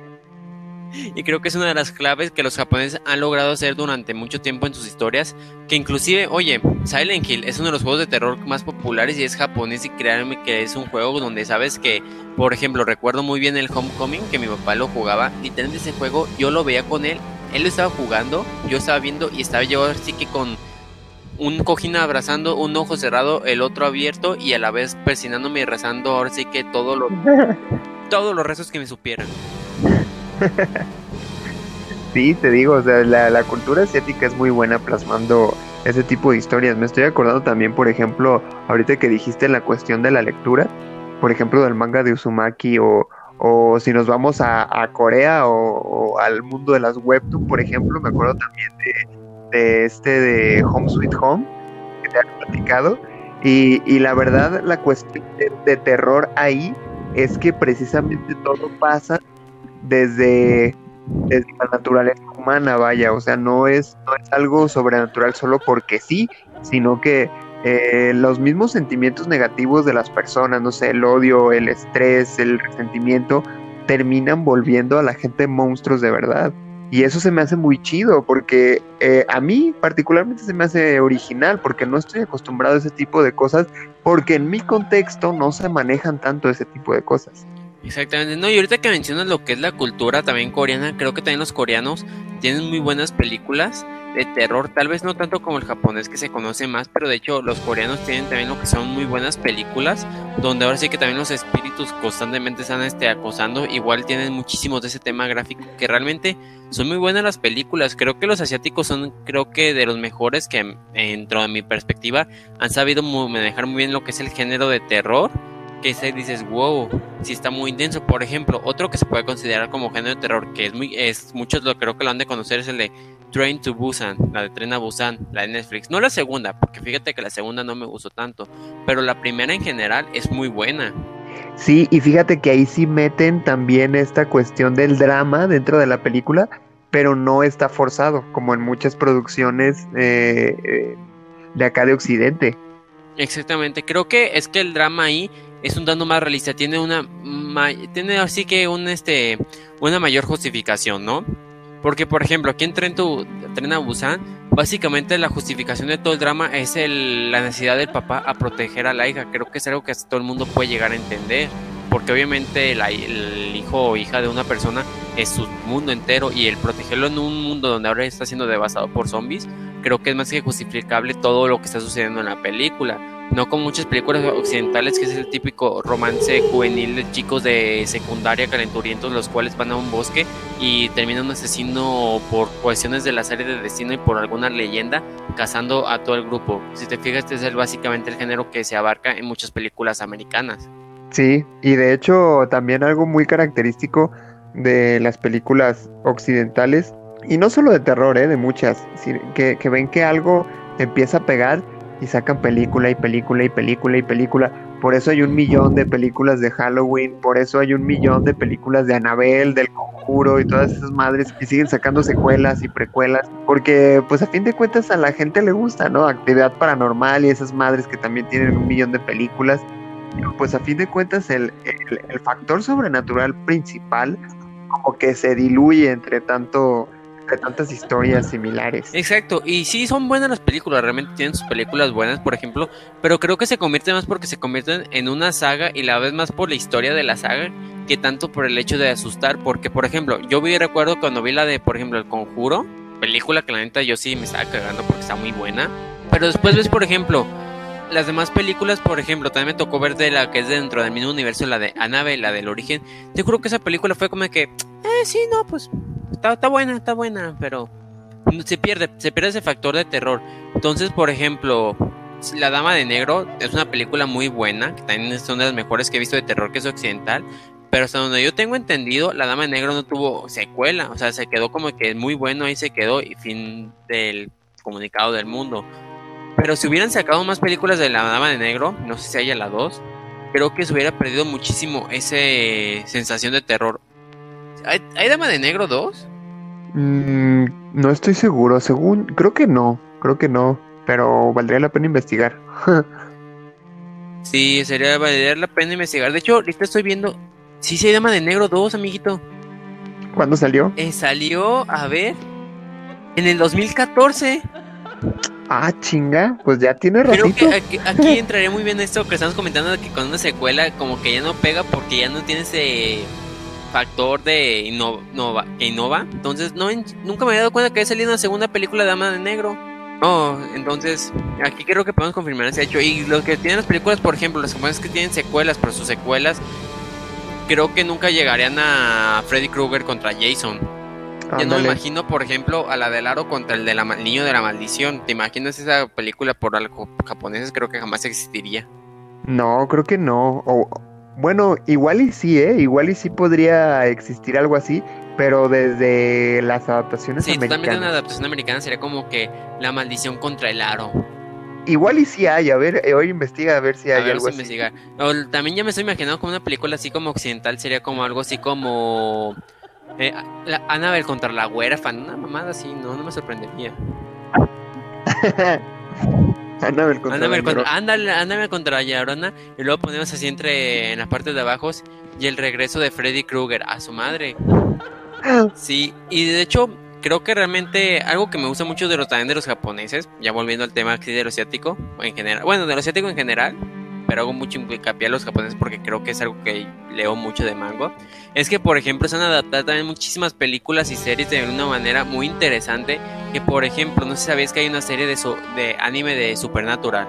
Y creo que es una de las claves que los japoneses han logrado hacer durante mucho tiempo en sus historias. Que inclusive, oye, Silent Hill es uno de los juegos de terror más populares y es japonés y créanme que es un juego donde sabes que, por ejemplo, recuerdo muy bien el Homecoming que mi papá lo jugaba. Literalmente ese juego yo lo veía con él, él lo estaba jugando, yo estaba viendo y estaba yo así que con un cojín abrazando, un ojo cerrado, el otro abierto y a la vez persinándome y rezando ahora sí que todo lo, todos los rezos que me supieran. sí, te digo, o sea, la, cultura asiática es muy buena plasmando ese tipo de historias. Me estoy acordando también, por ejemplo, ahorita que dijiste la cuestión de la lectura, por ejemplo, del manga de Uzumaki o, o si nos vamos a, Corea o, al mundo de las webtoon, por ejemplo, me acuerdo también de, este de Home Sweet Home, que te han platicado. Y, y la verdad, la cuestión de, de terror ahí es que precisamente todo pasa desde, desde, la naturaleza humana, vaya, o sea, no es, no es algo sobrenatural solo porque sí, sino que eh, los mismos sentimientos negativos de las personas, no sé, el odio, el estrés, el resentimiento, terminan volviendo a la gente monstruos de verdad. Y eso se me hace muy chido porque eh, a mí particularmente se me hace original porque no estoy acostumbrado a ese tipo de cosas porque en mi contexto no se manejan tanto ese tipo de cosas. Exactamente, no, y ahorita que mencionas lo que es la cultura también coreana, creo que también los coreanos tienen muy buenas películas de terror, tal vez no tanto como el japonés que se conoce más, pero de hecho los coreanos tienen también lo que son muy buenas películas, donde ahora sí que también los espíritus constantemente están este, acosando, igual tienen muchísimos de ese tema gráfico, que realmente son muy buenas las películas, creo que los asiáticos son creo que de los mejores que dentro de mi perspectiva han sabido manejar muy bien lo que es el género de terror, que se dices, wow, si está muy intenso. Por ejemplo, otro que se puede considerar como género de terror, que es muy, es, muchos lo creo que lo han de conocer, es el de Train to Busan, la de Tren a Busan, la de Netflix. No la segunda, porque fíjate que la segunda no me gustó tanto, pero la primera en general es muy buena. Sí, y fíjate que ahí sí meten también esta cuestión del drama dentro de la película, pero no está forzado, como en muchas producciones eh, eh, de acá de Occidente. Exactamente, creo que es que el drama ahí es un dano más realista, tiene una tiene así que un este una mayor justificación, ¿no? Porque, por ejemplo, aquí en Tren, tu, Tren a Busan, básicamente la justificación de todo el drama es la necesidad del papá a proteger a la hija. Creo que es algo que todo el mundo puede llegar a entender. Porque obviamente el hijo o hija de una persona es su mundo entero y el protegerlo en un mundo donde ahora está siendo devastado por zombies, creo que es más que justificable todo lo que está sucediendo en la película no como muchas películas occidentales que es el típico romance juvenil de chicos de secundaria calenturientos los cuales van a un bosque y termina un asesino por cuestiones de la serie de destino y por alguna leyenda cazando a todo el grupo. Si te fijas, este es el, básicamente el género que se abarca en muchas películas americanas. Sí, y de hecho también algo muy característico de las películas occidentales, y no solo de terror, ¿eh? de muchas, que, que ven que algo empieza a pegar y sacan película y película y película y película. Por eso hay un millón de películas de Halloween, por eso hay un millón de películas de Annabelle, del Conjuro y todas esas madres que siguen sacando secuelas y precuelas, porque pues a fin de cuentas a la gente le gusta, ¿no? Actividad paranormal y esas madres que también tienen un millón de películas. Pues a fin de cuentas el, el, el factor sobrenatural principal como que se diluye entre tanto de tantas historias similares. Exacto, y sí son buenas las películas, realmente tienen sus películas buenas, por ejemplo, pero creo que se convierten más porque se convierten en una saga y la vez más por la historia de la saga que tanto por el hecho de asustar, porque por ejemplo, yo vi recuerdo cuando vi la de, por ejemplo, El Conjuro, película que la neta yo sí me estaba cagando porque está muy buena, pero después ves, por ejemplo, las demás películas, por ejemplo, también me tocó ver de la que es dentro del mismo universo, la de Annabelle, la del origen. Yo creo que esa película fue como que, eh, sí, no, pues está, buena, está buena, pero se pierde, se pierde ese factor de terror. Entonces, por ejemplo, La Dama de Negro es una película muy buena, que también una de las mejores que he visto de terror que es occidental. Pero hasta donde yo tengo entendido, La Dama de Negro no tuvo secuela. O sea, se quedó como que muy bueno, ahí se quedó y fin del comunicado del mundo. Pero si hubieran sacado más películas de La Dama de Negro, no sé si haya la 2, creo que se hubiera perdido muchísimo esa sensación de terror. ¿Hay, Dama de Negro 2? Mm, no estoy seguro, según, creo que no, creo que no, pero valdría la pena investigar. sí, sería valdría la pena investigar. De hecho, ahorita estoy viendo, sí, sí hay Dama de Negro 2, amiguito. ¿Cuándo salió? Eh, salió, a ver, en el 2014. Ah, chinga, pues ya tiene ratito. Creo que aquí, entraría muy bien esto que estamos comentando de que con una secuela como que ya no pega porque ya no tiene ese factor de innova. Entonces, no, nunca me había dado cuenta que había salido una segunda película de Dama de Negro. Oh, entonces, aquí creo que podemos confirmar ese hecho. Y lo que tienen las películas, por ejemplo, las es que tienen secuelas, pero sus secuelas creo que nunca llegarían a Freddy Krueger contra Jason. Ya no me imagino, por ejemplo, a la del aro contra el del niño de la maldición. ¿Te imaginas esa película por algo japoneses? Creo que jamás existiría. No, creo que no. O, bueno, igual y sí, ¿eh? Igual y sí podría existir algo así, pero desde las adaptaciones sí, americanas. Sí, totalmente una adaptación americana sería como que la maldición contra el aro. Igual y sí hay, a ver, eh, hoy investiga a ver si hay algo así. Investigar. también ya me estoy imaginando como una película así como occidental, sería como algo así como... Eh, la Annabelle contra la huérfana, una mamada así, no, no me sorprendería. Annabelle contra la contra, ándale, contra la Llorona y luego ponemos así entre en la parte de abajo y el regreso de Freddy Krueger a su madre. Sí, y de hecho creo que realmente algo que me gusta mucho de los también de los japoneses, ya volviendo al tema aquí de lo asiático en general, bueno, de lo asiático en general, pero hago mucho hincapié a los japoneses porque creo que es algo que leo mucho de mango, es que por ejemplo se han adaptado también muchísimas películas y series de una manera muy interesante, que por ejemplo, no sé si sabéis que hay una serie de, su- de anime de Supernatural.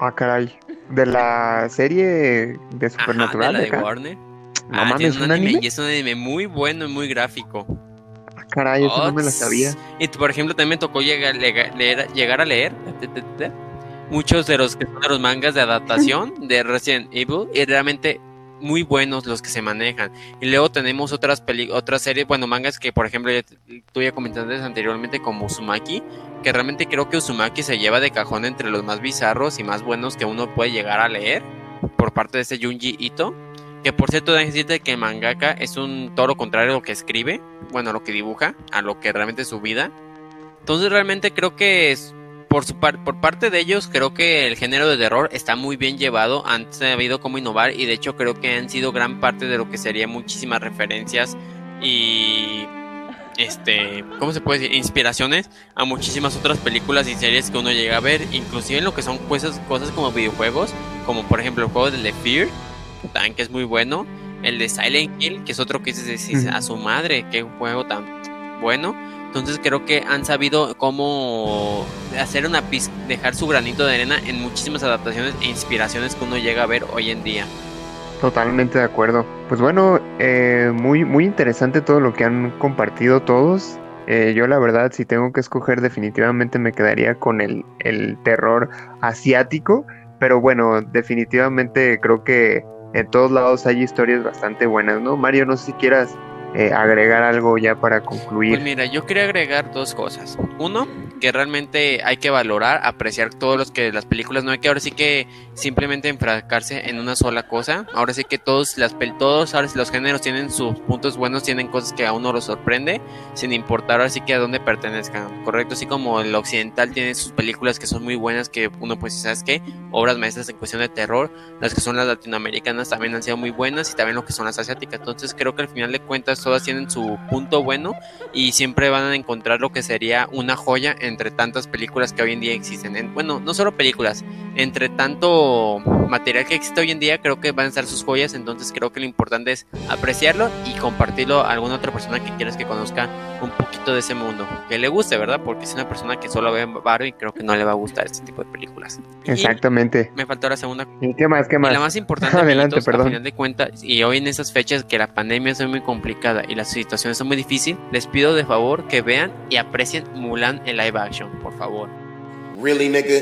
Ah, caray. De la serie de Ajá, Supernatural de la de de. Warner. No Ah, mames, tiene ¿un anime? Y es un anime muy bueno y muy gráfico. Ah, caray, eso no me lo sabía. Y por ejemplo, también me tocó llegar, lega- leer, llegar a leer muchos de los que son de los mangas de adaptación de Resident Evil y realmente muy buenos los que se manejan. Y luego tenemos otras peli otras series, bueno, mangas que por ejemplo ya tú ya comentaste anteriormente como Uzumaki, que realmente creo que Uzumaki se lleva de cajón entre los más bizarros y más buenos que uno puede llegar a leer por parte de este Junji Ito. Que por cierto, decirte que mangaka es un todo lo contrario a lo que escribe, bueno, a lo que dibuja, a lo que realmente es su vida. Entonces realmente creo que es, por, su par- por parte de ellos, creo que el género de terror está muy bien llevado, han sabido cómo innovar y de hecho creo que han sido gran parte de lo que serían muchísimas referencias y este, ¿cómo se puede decir? Inspiraciones a muchísimas otras películas y series que uno llega a ver, inclusive en lo que son cosas, cosas como videojuegos, como por ejemplo el juego de The Fear, también que es muy bueno, el de Silent Hill, que es otro que dices a su madre, qué juego tan bueno. Entonces creo que han sabido cómo hacer una dejar su granito de arena en muchísimas adaptaciones e inspiraciones que uno llega a ver hoy en día. Totalmente de acuerdo. Pues bueno, eh, muy, muy interesante todo lo que han compartido todos. Eh, yo la verdad, si tengo que escoger, definitivamente me quedaría con el, el terror asiático. Pero bueno, definitivamente creo que en todos lados hay historias bastante buenas, ¿no? Mario, no sé si quieras eh, agregar algo ya para concluir. Pues mira, yo quería agregar dos cosas. Uno, que realmente hay que valorar, apreciar todos los que las películas, no hay que ahora sí que simplemente enfrascarse en una sola cosa. Ahora sí que todos las todos los géneros tienen sus puntos buenos, tienen cosas que a uno lo sorprende, sin importar ahora sí que a dónde pertenezcan, correcto, así como el occidental tiene sus películas que son muy buenas que uno pues sabes qué, obras maestras en cuestión de terror, las que son las latinoamericanas también han sido muy buenas y también lo que son las asiáticas. Entonces creo que al final de cuentas todas tienen su punto bueno y siempre van a encontrar lo que sería una joya entre tantas películas que hoy en día existen. En- bueno, no solo películas, entre tanto material que existe hoy en día, creo que van a estar sus joyas. Entonces creo que lo importante es apreciarlo y compartirlo a alguna otra persona que quieras que conozca un poquito de ese mundo, que le guste, ¿verdad? Porque es una persona que solo ve Barbie, creo que no le va a gustar este tipo de películas. Y Exactamente. me faltó la segunda ¿Y qué más? ¿Qué y más? la más importante, Adelante, amiguitos, perdón. a final de cuentas, y hoy en esas fechas que la pandemia es muy complicada y las situaciones son muy difíciles, les pido de favor que vean y aprecien Mulan en live action, por favor. Really, nigga?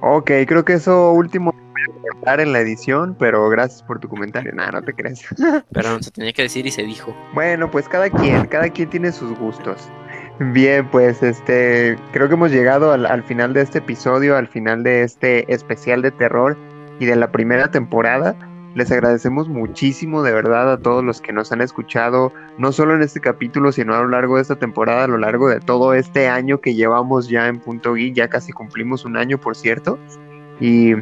Ok, creo que eso último voy a cortar en la edición, pero gracias por tu comentario. Nada, no te crees. Perdón, se tenía que decir y se dijo. Bueno, pues cada quien, cada quien tiene sus gustos. Bien, pues este, creo que hemos llegado al, al final de este episodio, al final de este especial de terror y de la primera temporada. Les agradecemos muchísimo de verdad a todos los que nos han escuchado, no solo en este capítulo, sino a lo largo de esta temporada, a lo largo de todo este año que llevamos ya en Punto Geek, ya casi cumplimos un año, por cierto. Y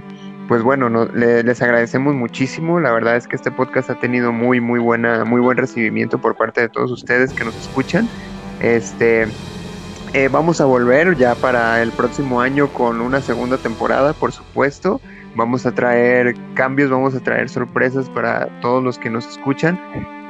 pues bueno, no- le- les agradecemos muchísimo. La verdad es que este podcast ha tenido muy, muy buena, muy buen recibimiento por parte de todos ustedes que nos escuchan. Este, eh, vamos a volver ya para el próximo año con una segunda temporada, por supuesto. Vamos a traer cambios, vamos a traer sorpresas para todos los que nos escuchan.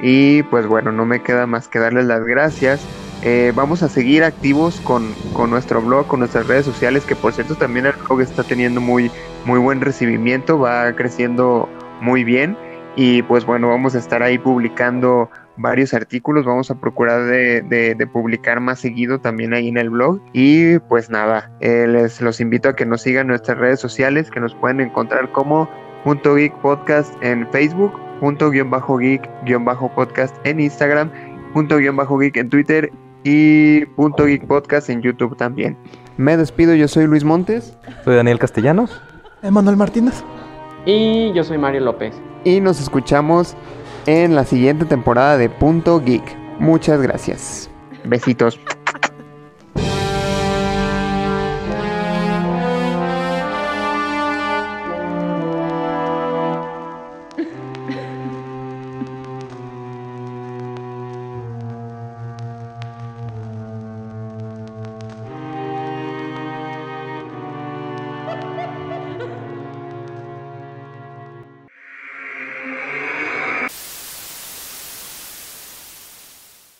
Y pues bueno, no me queda más que darles las gracias. Eh, vamos a seguir activos con, con nuestro blog, con nuestras redes sociales, que por cierto también el blog está teniendo muy, muy buen recibimiento, va creciendo muy bien. Y pues bueno, vamos a estar ahí publicando varios artículos, vamos a procurar de, de- de publicar más seguido también ahí en el blog. Y pues nada, eh, les los invito a que nos sigan en nuestras redes sociales, que nos pueden encontrar como Punto Geek Podcast en Facebook, punto guion bajo geek guion bajo podcast en Instagram, punto guion bajo geek en Twitter y punto geek podcast en YouTube también. Me despido, yo soy Luis Montes Soy Daniel Castellanos. Emanuel Martínez. Y yo soy Mario López. y nos escuchamos en la siguiente temporada de Punto Geek. Muchas gracias. Besitos.